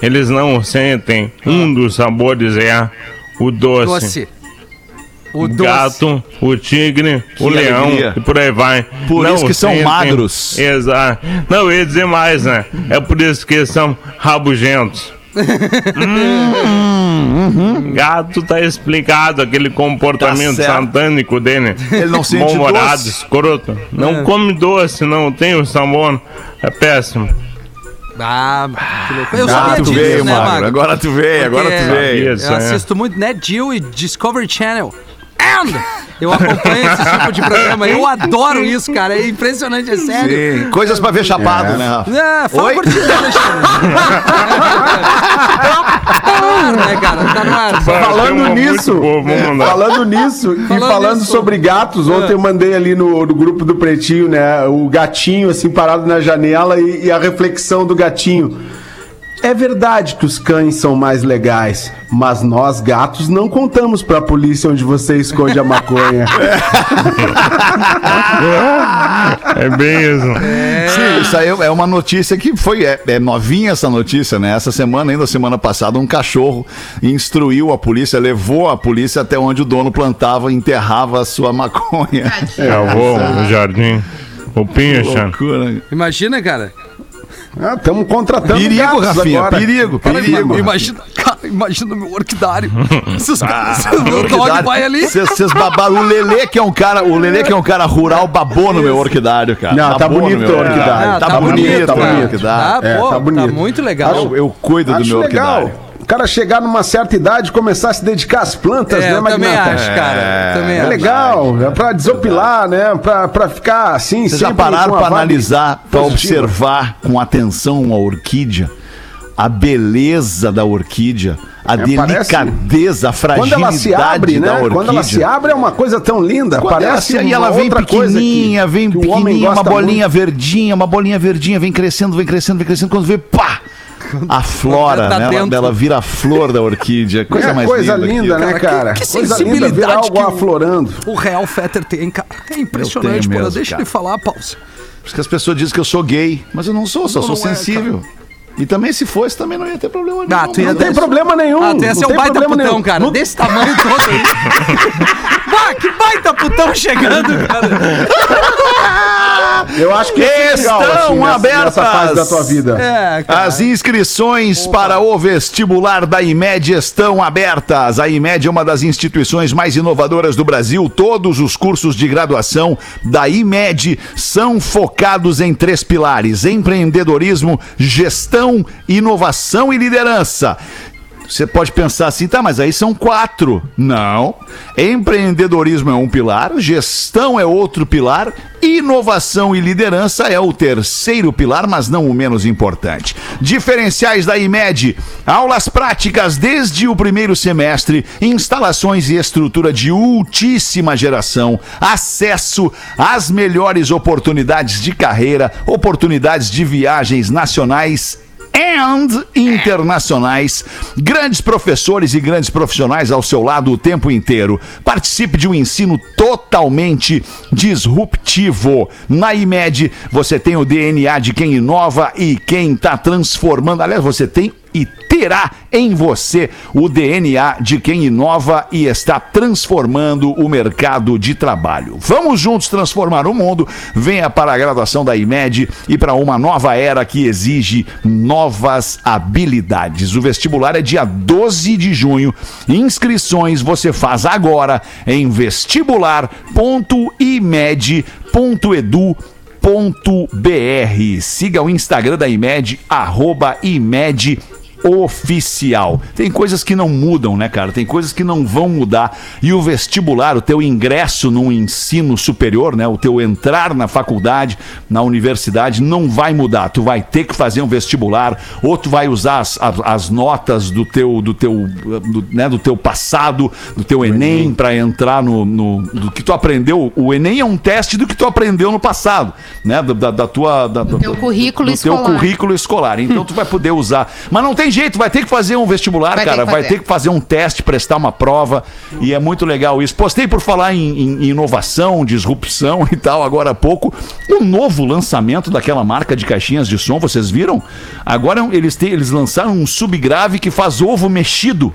Eles não sentem um dos sabores, é o doce. Doce. O O doce. gato, o tigre, o Que leão alegria. e por aí vai. Por isso que são magros. Exato. Não, eu ia dizer mais, né? É por isso que são rabugentos. Hum, Gato tá explicado aquele comportamento Tá satânico dele. Ele não sente Mal-humorado, doce. escroto. Não É. come doce, não tem o sabor. É péssimo. Ah, que louco. Eu Agora sabia tu disso, veio, né, Magro. Agora tu veio, agora tu veio. Eu é. assisto muito Net Geo e Discovery Channel. And eu acompanho esse tipo de programa. Eu adoro isso, cara. É impressionante, é sério. Sim, coisas pra ver chapado, né, Rafa? É, fala Oi? por ti, né, Alexandre. tá no ar, né, cara? Tá. Falando nisso, boa, falando nisso e Falando falando nisso. sobre gatos, ontem eu mandei ali no, no grupo do Pretinho, né, o gatinho assim parado na janela e, e a reflexão do gatinho. É verdade que os cães são mais legais, mas nós gatos não contamos pra polícia onde você esconde a maconha. É bem isso. Sim, isso aí é uma notícia que foi é, é novinha essa notícia, né? Essa semana, ainda semana passada, um cachorro instruiu a polícia, levou a polícia até onde o dono plantava e enterrava a sua maconha. Eu vou no jardim. O Pincha. Loucura. Imagina, cara. Estamos contratando Perigo, Rafinha, agora. perigo, perigo. Imagina, cara, imagina o meu orquidário. Esses caras, Ah, o dog vai ali. Vocês babaram. O Lelê, que é um cara, o Lelê, que é um cara rural, babou no meu orquidário, cara. Não, tá Babou no bonito meu o orquidário. Ah, Tá, bonito, tá o bonito. orquidário. Tá, É, pô, tá tá, bonito. muito legal. Eu, eu cuido do Acho meu legal. orquidário. O cara chegar numa certa idade e começar a se dedicar às plantas, É, né, eu também Magnata? acho, cara. também É acho. legal, é pra desopilar, né? Pra, pra ficar assim, Vocês já pararam a pra analisar, pra positiva. observar com atenção uma orquídea? A beleza da orquídea, a É, parece- delicadeza, a Quando fragilidade ela se abre, da né? orquídea. Quando ela se abre é uma coisa tão linda, Quando ela parece se- e ela vem pequenininha, que- vem que pequenininha, uma bolinha muito. verdinha, uma bolinha verdinha, vem crescendo, vem crescendo, vem crescendo, quando vê, pá! A flora, tá né? Ela, ela vira a flor da orquídea. Coisa é mais coisa linda. linda, aquilo. né, cara? que- que coisa linda sensibilidade algo que o- aflorando. O Real Fetter tem, cara. É impressionante, tenho pô. mesmo, Deixa cara. ele falar, pausa. Por isso que as pessoas dizem que eu sou gay, mas eu não sou, só Não, sou não é, sensível. E também, se fosse, também não ia ter problema nenhum. Ah, tu ia Não tem problema nenhum. Ah, tu ia ser um baita problema putão, nenhum. cara. Não- Desse tamanho todo aí. bah, que baita putão chegando, cara. Eu acho que ia ser legal, Estão assim, abertas. nessa fase da tua vida. É, cara. As inscrições para o vestibular da IMED estão abertas. A IMED é uma das instituições mais inovadoras do Brasil. Todos os cursos de graduação da IMED são focados em três pilares: empreendedorismo, gestão, inovação e liderança. Você pode pensar assim, tá, mas aí são quatro. Não. Empreendedorismo é um pilar, gestão é outro pilar, inovação e liderança é o terceiro pilar, mas não o menos importante. Diferenciais da IMED: aulas práticas desde o primeiro semestre, instalações e estrutura de ultíssima geração, acesso às melhores oportunidades de carreira, oportunidades de viagens nacionais and internacionais, grandes professores e grandes profissionais ao seu lado o tempo inteiro. Participe de um ensino totalmente disruptivo. Na IMED, você tem o DNA de quem inova e quem está transformando. Aliás, você tem e terá em você o DNA de quem inova e está transformando o mercado de trabalho. Vamos juntos transformar o mundo. Venha para a graduação da IMED e para uma nova era que exige novas habilidades. O vestibular é dia 12 de junho. Inscrições você faz agora em vestibular.imed.edu.br. Siga o Instagram da IMED, arroba IMED oficial. Tem coisas que não mudam, né, cara? Tem coisas que não vão mudar. E o vestibular, o teu ingresso no ensino superior, né, o teu entrar na faculdade, na universidade, não vai mudar. Tu vai ter que fazer um vestibular, ou tu vai usar as, as, as notas do teu, do teu, do, né, do teu passado, do teu Enem, para entrar no, no do que tu aprendeu. O Enem é um teste do que tu aprendeu no passado, né? Da, da, da tua da, do teu currículo do teu escolar. currículo escolar. Então tu vai poder usar. Mas não tem jeito, vai ter que fazer um vestibular, Vai ter cara. que Vai ter que fazer um teste, prestar uma prova. E é muito legal isso. Postei por falar em, em inovação, disrupção e tal, agora há pouco. Um novo lançamento daquela marca de caixinhas de som, vocês viram? Agora eles, têm, eles lançaram um subgrave que faz ovo mexido.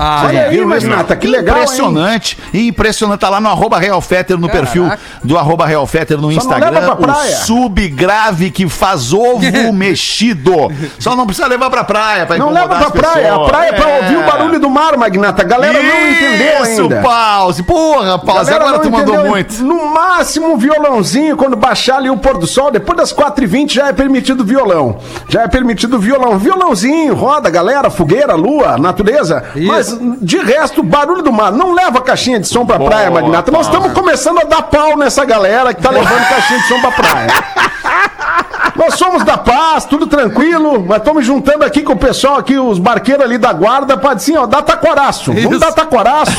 Ah, Olha aí, Viram isso? Magnata, que legal, hein? Impressionante. Impressionante. Tá lá no arroba Real Fetter, no perfil do arroba Real Fetter no Só Instagram. leva pra praia. O subgrave que faz ovo mexido. Só não precisa levar pra praia. Pra Não leva pra praia. A pessoas. praia é pra É. ouvir o barulho do mar, Magnata. A galera não entendeu Isso, ainda. pause. Porra, pause. Agora tu mandou muito. No máximo um violãozinho quando baixar ali o pôr do sol. Depois das 4h20 já é permitido violão. Já é permitido violão. Violãozinho, roda, galera, fogueira, lua, natureza. Mas de resto, barulho do mar. Não leva caixinha de som pra praia, Magnata. Nós estamos começando a dar pau nessa galera que tá levando caixinha de som pra praia. Nós somos da paz, tudo tranquilo, mas estamos juntando aqui com o pessoal aqui, os barqueiros ali da guarda, para assim, ó, dá tacoraço. Vamos Isso. dar tacoraço.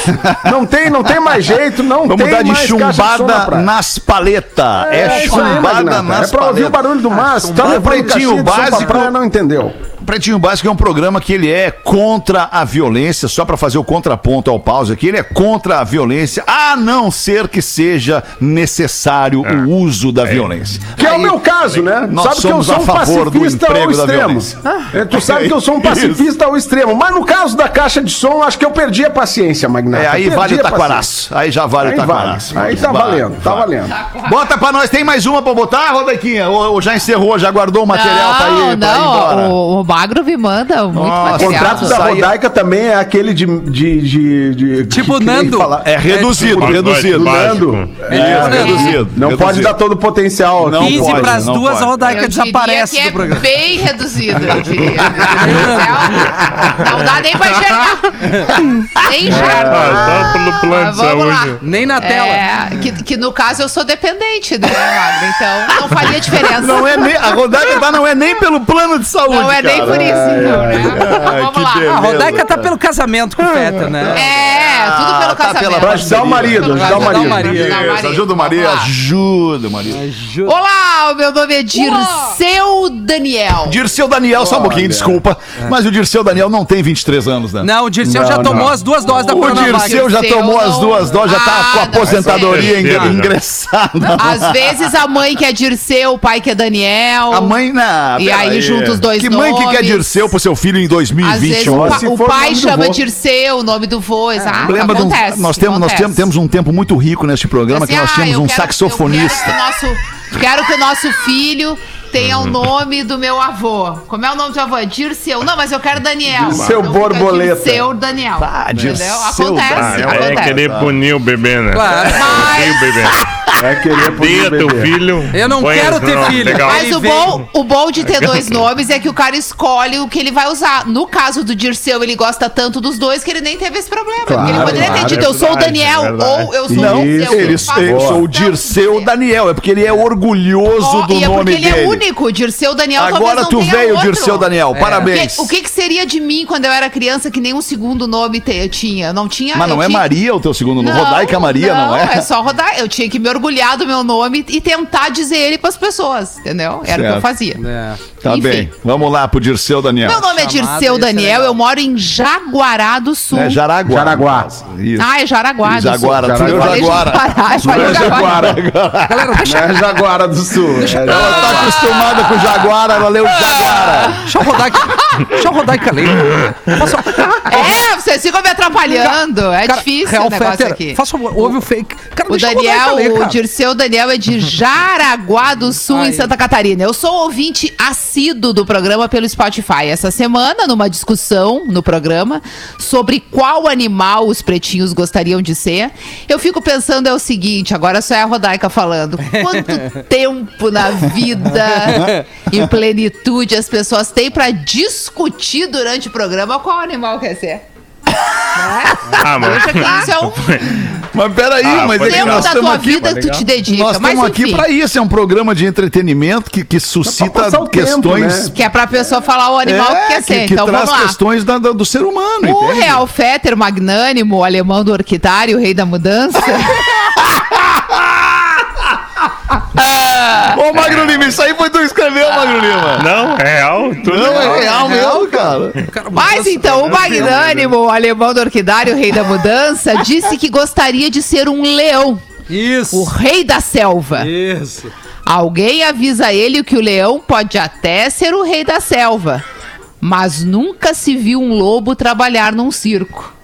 Não tem, não tem mais jeito, não Vamos tem dar de na chumbada praia. nas paletas. É, aí, chumbada Magnata. nas É pra ouvir o paletas. barulho do mar. Se tá levando caixinha de som pra básico. praia, não entendeu. Pretinho Básico é um programa que ele é contra a violência, só para fazer o contraponto ao pause aqui, ele é contra a violência, a não ser que seja necessário o uso da violência. Que é o Aí- meu caso, né? Nós sabe que eu somos sou a um favor do pacifista ao emprego da extremo. violência. É, tu sabe que eu sou um Isso. pacifista ao extremo. Mas no caso da caixa de som, acho que eu perdi a paciência, Magnata. É, aí vale o taquaraço. Aí já vale Aí o vale. taquaraço. Aí tá Vale, valendo, tá vale. valendo. Bota pra nós, tem mais uma pra botar, Rodaiquinha? Ou, ou já encerrou, já guardou o material pra ir, não, pra ir não, embora? o, o Magro me manda muito Nossa, O material. contrato da é- Rodaica também é aquele de. de, de, de Tipo que- que nem Nando. fala- É reduzido, Pacote reduzido. básico. Nando. É, Nando. reduzido. Não pode reduzido. dar todo o potencial. Não aqui. 15 pode, pras não duas, pode. a Rodaica desaparece que do é programa. bem reduzido, eu diria. Não dá nem pra enxergar. Nem enxerga. Ah, só pelo plano Ah, de saúde. Nem na tela. É, que, que no caso eu sou dependente, né, Magro? Então não faria diferença. Não é nem, a Rodaica tá, não é nem pelo plano de saúde, Não é nem cara. Por isso, então, né? Ai, vamos lá. beleza. A Rodaica tá pelo casamento com o Feta, né? É, tudo pelo Ah, tá casamento. pela Pra ajudar o marido, ajudar o o marido. marido. Ajuda o lá. ajuda o Maria. Olá, o meu nome é Dirceu Daniel. Dirceu Daniel, só um pouquinho, desculpa. Mas o Dirceu Daniel não tem 23 anos, né? Não, o Dirceu já tomou as duas doses da O Coronavac. Dirceu já tomou as duas doses, já tá Ah, com a não, aposentadoria ingressada. Às vezes a mãe que é Dirceu, o pai que é Daniel. A mãe, não. E aí junta os dois Que mãe que quer nomes. Dirceu pro seu filho em Às 2020? vezes o, pa- o o pai do chama. Dirceu, o nome do vô, exato. Lembra de um- acontece, nós temos, nós acontece. temos, temos um tempo muito rico neste programa Assim, que nós ah, um quero- saxofonista. Eu quero que o nosso, quero que o nosso filho tenha o nome do meu avô. Como é o nome do avô? É Dirceu. Não, mas eu quero Daniel. Dirceu Então Borboleta. Dirceu Daniel. Ah, entendeu? Dirceu Acontece, Daniel. É acontece. querer punir o bebê, né? Claro. Punir o bebê. É querer poder teu filho. Eu não põe quero ter filho. Legal. Mas o bom, o bom de ter dois nomes é que o cara escolhe o que ele vai usar. No caso do Dirceu, ele gosta tanto dos dois que ele nem teve esse problema. Claro, porque ele poderia ter claro, dito, é eu sou o Daniel, é verdade. ou eu sou Não, o Dirceu. ele, faço eu sou o Dirceu. Daniel, é porque ele é orgulhoso Oh, do e é nome porque ele dele. é único, Dirceu Daniel Agora não tu veio, outro. Dirceu Daniel, É. parabéns. O que, o que que seria de mim quando eu era criança que nem um segundo nome te- eu tinha? Não tinha. Mas não eu é tinha- Maria o teu segundo nome? Rodaica Maria, não, é? é só rodar. Eu tinha que me orgulhar do meu nome e tentar dizer ele pras pessoas, entendeu? Era o que Certo. eu fazia. É. Tá Enfim. bem, vamos lá pro Dirceu Daniel. Meu nome é Chamada, Dirceu é Daniel, legal. eu moro em Jaguará do Sul. É Jaraguá. Jaraguá. Isso. Ah, é Jaraguá do Jaguara, Sul. Falei Jaguara. É. Jaguara. Galera, deixa, Não é Jaguara do Sul. É Ela tá acostumada com Jaguara, ela leu Jaguara. deixa eu rodar aqui. Deixa eu rodar aqui, Calei. Posso... É, você vocês ficam me atrapalhando. É Cara, difícil Real o negócio Fetter, aqui. Faça ouve o fake. Cara, O Daniel, o. Dirceu Daniel é de Jaraguá do Sul, Ai. em Santa Catarina. Eu sou ouvinte assíduo do programa pelo Spotify. Essa semana, numa discussão no programa sobre qual animal os pretinhos gostariam de ser, eu fico pensando é o seguinte, agora só é a Rodaica falando. Quanto tempo na vida e plenitude as pessoas têm pra discutir durante o programa qual animal quer ser? Ah, mas... Veja que isso é um Mas peraí, Ah, mas é que nós da estamos tua aqui. vida que tu te dedica. Nós estamos aqui pra isso, é um programa de entretenimento que, que suscita o tempo, questões. né? Que é pra pessoa falar o animal que É, quer ser. que então traz vamos lá. questões da- da- do ser humano. O entende? Real Fetter magnânimo, o alemão do orquidário, o rei da mudança. Ô, Magro Lima, isso aí foi tu que escreveu, Magro Lima. Não, é real. Tudo Não, é real mesmo, cara. Mas então, o magnânimo, o alemão do orquidário, o rei da mudança, disse que gostaria de ser um leão, o Isso. rei da selva. Isso. Alguém avisa ele que o leão pode até ser o rei da selva, mas nunca se viu um lobo trabalhar num circo.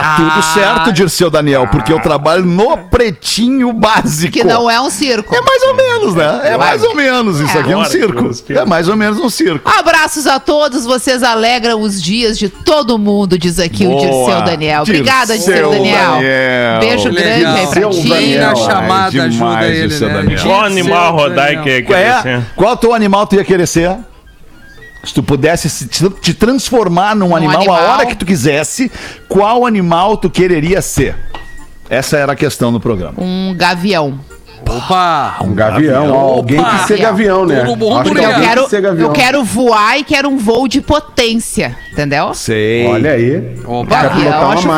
Tá tudo Ah. certo, Dirceu Daniel, porque eu trabalho no pretinho básico. Que não é um circo. É mais ou menos, né? É mais ou menos. Isso É. aqui é um circo. É mais ou menos um circo. Abraços a todos, vocês alegram os dias de todo mundo, diz aqui o Boa. Dirceu Daniel. Obrigada, Dirceu Dirceu Daniel. Daniel. Beijo Legal. grande aí pra ti. Daniel. Na Ai, chamada demais ajuda ele, né? Daniel. Qual animal Qual, quer é, qual teu animal tu ia querer ser? Se tu pudesse se- te, te transformar num animal, animal? a hora que tu quisesse, qual animal tu quereria ser? Essa era a questão do programa. Um gavião. Opa! Um gavião, ó, alguém Opa! que ser gavião, né? Acho que. Eu quero, que ser gavião. eu quero voar e quero um voo de potência, entendeu? Sei. Olha aí. Opa. Gavião, acho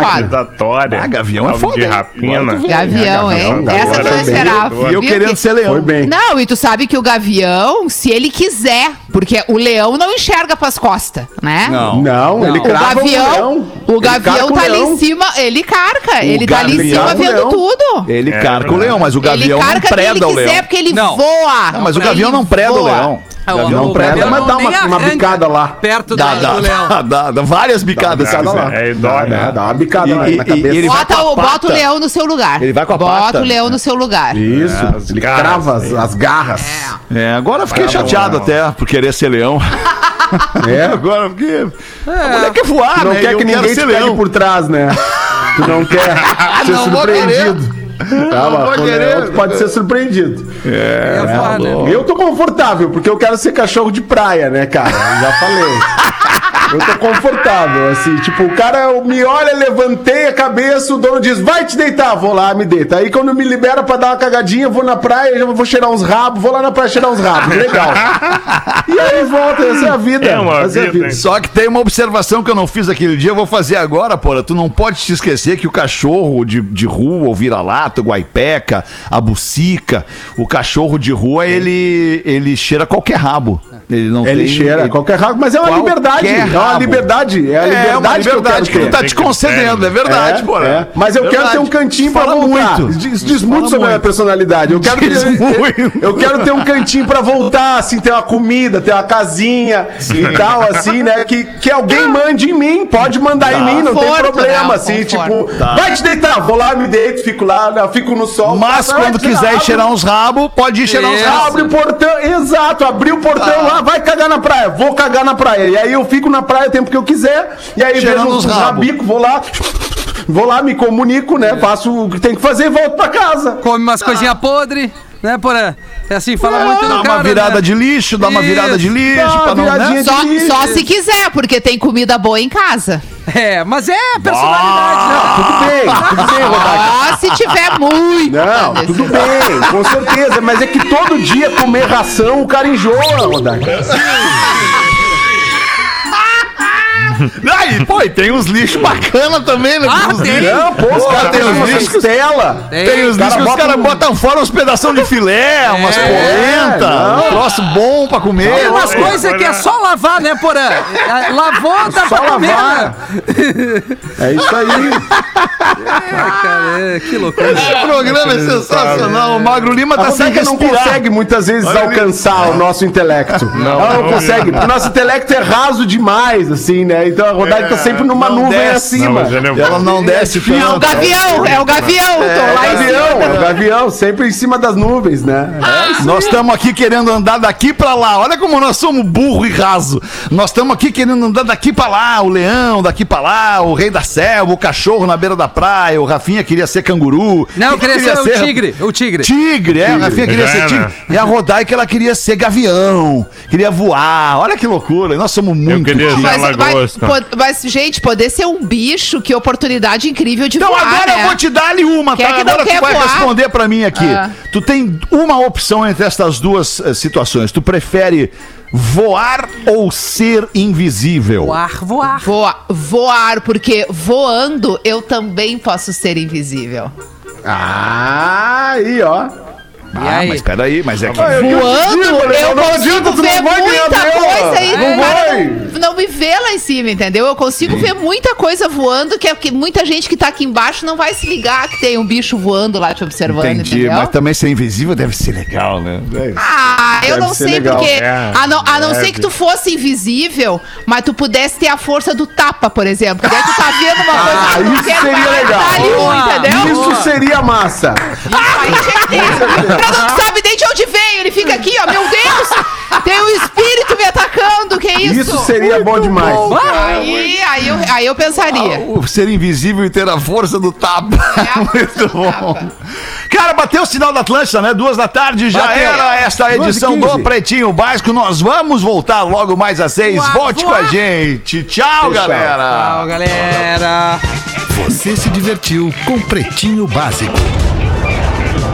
foda. Ah, gavião é foda, De rapina. Tu Gavião, É, hein? gavião, Essa tu não gavião. esperava. E eu querendo Que- ser leão. Foi bem. Não, e tu sabe que o gavião, se ele quiser, porque o leão não enxerga pras costas, né? Não. Não, ele O crava gavião, leão. o gavião o tá ali em cima, ele carca, ele tá ali em gavião- cima vendo leão. tudo. Ele É carca o leão, mas o gavião ele não carca quem ele o quiser, leão. porque ele Não. voa. Não, mas o gavião não preda o voa. leão. Ah, O o- gavião o não preda. gavião mas dá uma- uma bicada lá. Perto Dá, da, dá, do leão. dá, dá, dá várias bicadas quiser. lá. É, dói, Dá, né? dá uma bicada E- lá e- na cabeça. ele vai Bota, com a o, bota o leão no seu lugar. Ele vai com a Bota pata. o leão no seu lugar. Isso, as ele garras crava as, as garras. É, agora eu fiquei Bravo, chateado até por querer ser leão. É. Agora porque. A mulher quer voar, não né? quer que ninguém te ser pegue leão. por trás, né? Tu não quer ser Não vou surpreendido. Tá, vou mas com o querer. leão tu pode ser surpreendido. É, voar, né? Eu tô confortável, porque eu quero ser cachorro de praia, né, cara? Eu já falei. Eu tô confortável, assim, tipo, o cara me olha, levantei a cabeça, o dono diz, vai te deitar, vou lá, me deita. Aí quando me libera pra dar uma cagadinha, eu vou na praia, já vou cheirar uns rabos, vou lá na praia cheirar uns rabos, legal. E aí volta, essa é a vida. É uma essa é a vida? Só que tem uma observação que eu não fiz aquele dia, eu vou fazer agora, porra. Tu não pode te esquecer que o cachorro de, de rua, o vira-lata, o guaipeca, a bucica, o cachorro de rua, ele, ele cheira qualquer rabo. Ele não Ele tem, cheira ele- qualquer rabo, mas é uma liberdade. É uma liberdade. É a liberdade, É uma que, liberdade que, quero tu tá te concedendo, é verdade, É, porra. é. Mas eu quero Verdade. ter um cantinho pra Fala voltar. muito. Diz, diz Fala muito sobre a minha muito. personalidade. Eu quero, Diz ter, muito. eu quero ter um cantinho pra voltar, assim, ter uma comida, ter uma casinha e tal, assim, né? Que, que alguém mande em mim, pode mandar em mim, não tem Conforto, problema, né? assim, Conforto. tipo, vai te deitar, vou lá, me deito, fico lá, né, fico no sol. Mas quando quiser ir cheirar uns rabos, pode ir cheirar uns rabos. Abre o portão, exato, abri o portão lá, vai cagar na praia, vou cagar na praia. E aí eu fico na praia o tempo que eu quiser, e aí Cheirando vejo os rabicos, vou lá, vou lá, me comunico, né? Faço o que tem que fazer e volto pra casa. Come umas coisinhas podres, né, porra? É assim, fala muito do Dá cara, uma virada né? de lixo, dá uma virada de Isso. lixo, Dá uma pra não, né? de- Só, Isso. só se quiser, porque tem comida boa em casa. É, mas é personalidade, né? Tudo bem, tudo bem, Rodaica. Só se tiver muito. Não, tudo bem, com certeza, mas é que todo dia comer ração o cara enjoa, Rodaica. Aí, pô, e tem uns lixos bacana também, né? Ah, Uns tem. lixos- Não, pô, os caras tem têm uns uma lixos costela. Tem os Cara, lixos que os caras botam fora uns pedação de filé, umas polenta, não. um troço bom pra comer. Tem umas É, coisas que é só lavar, né, Porã? É, Lavou, dá Só pra comer, lavar. né? É isso aí. Cara, é, que loucura. Esse programa é sensacional. O Magro Lima A tá sem Rodaica não respirar. consegue muitas vezes Olha ali. alcançar o nosso intelecto. Ela não não consegue. porque O nosso intelecto é raso demais, assim, né? Então a Rodaica tá sempre numa nuvem desce, acima. não, é Ela não desce É o gavião, é o gavião. tô É o lá em gavião, cima. é o gavião, sempre em cima das nuvens, né? É isso Nós estamos aqui querendo andar daqui pra lá. Olha como nós somos burro e raso. Nós estamos aqui querendo andar daqui pra lá. O leão daqui pra lá, o rei da selva, o cachorro na beira da praia. O Rafinha queria ser canguru. Não, eu Quem queria ser o tigre. O tigre. Tigre, é. O Rafinha queria Já ser tigre. E a Rodaica, ela queria ser gavião. Queria voar. Olha que loucura. Nós somos muito queria tigre. ser- lagosta. Mas, po- mas, gente, poder ser um bicho, que oportunidade incrível de Então voar, agora né? eu vou te dar ali uma, Quem é tá? que não Agora tu quer vai voar? responder pra mim aqui. Ah. Tu tem uma opção entre estas duas eh, situações. Tu prefere voar ou ser invisível? Voar, voar. Voar, voar, porque voando eu também posso ser invisível. Ah, aí, ó. E Ah, aí? mas peraí, mas é que... Ah, eu- Voando, digo, eu, Leão, não consigo adianta, ver muita coisa aí. Não vai. não, não me vê lá em cima, entendeu? Eu consigo ver muita coisa voando que, é que muita gente que tá aqui embaixo não vai se ligar que tem um bicho voando lá te observando, Entendi, entendeu? mas também ser invisível deve ser legal, né? Ah, eu Deve não sei legal. porque. É, a não, a não ser deve. que tu fosse invisível, mas tu pudesse ter a força do tapa, por exemplo. Daí tu tá vendo uma coisa Ah, que tu não isso quer, seria legal. tá ali entendeu? Isso seria massa. Aí tinha que ter. Pra não sabe nem de onde veio, ele fica aqui, ó. Meu Deus! Tem um espírito me atacando, que isso? Isso seria bom demais. Aí, aí, eu, aí eu pensaria. O ser invisível e ter a força do tapa. É Muito bom. tapa. Cara, bateu o sinal da Atlântida, né? Duas da tarde, já Bateu. era esta edição do. Pretinho Básico. Nós vamos voltar logo mais às seis. Voar, Volte com a gente. Tchau, galera. Tchau, galera. Você se divertiu com Pretinho Básico.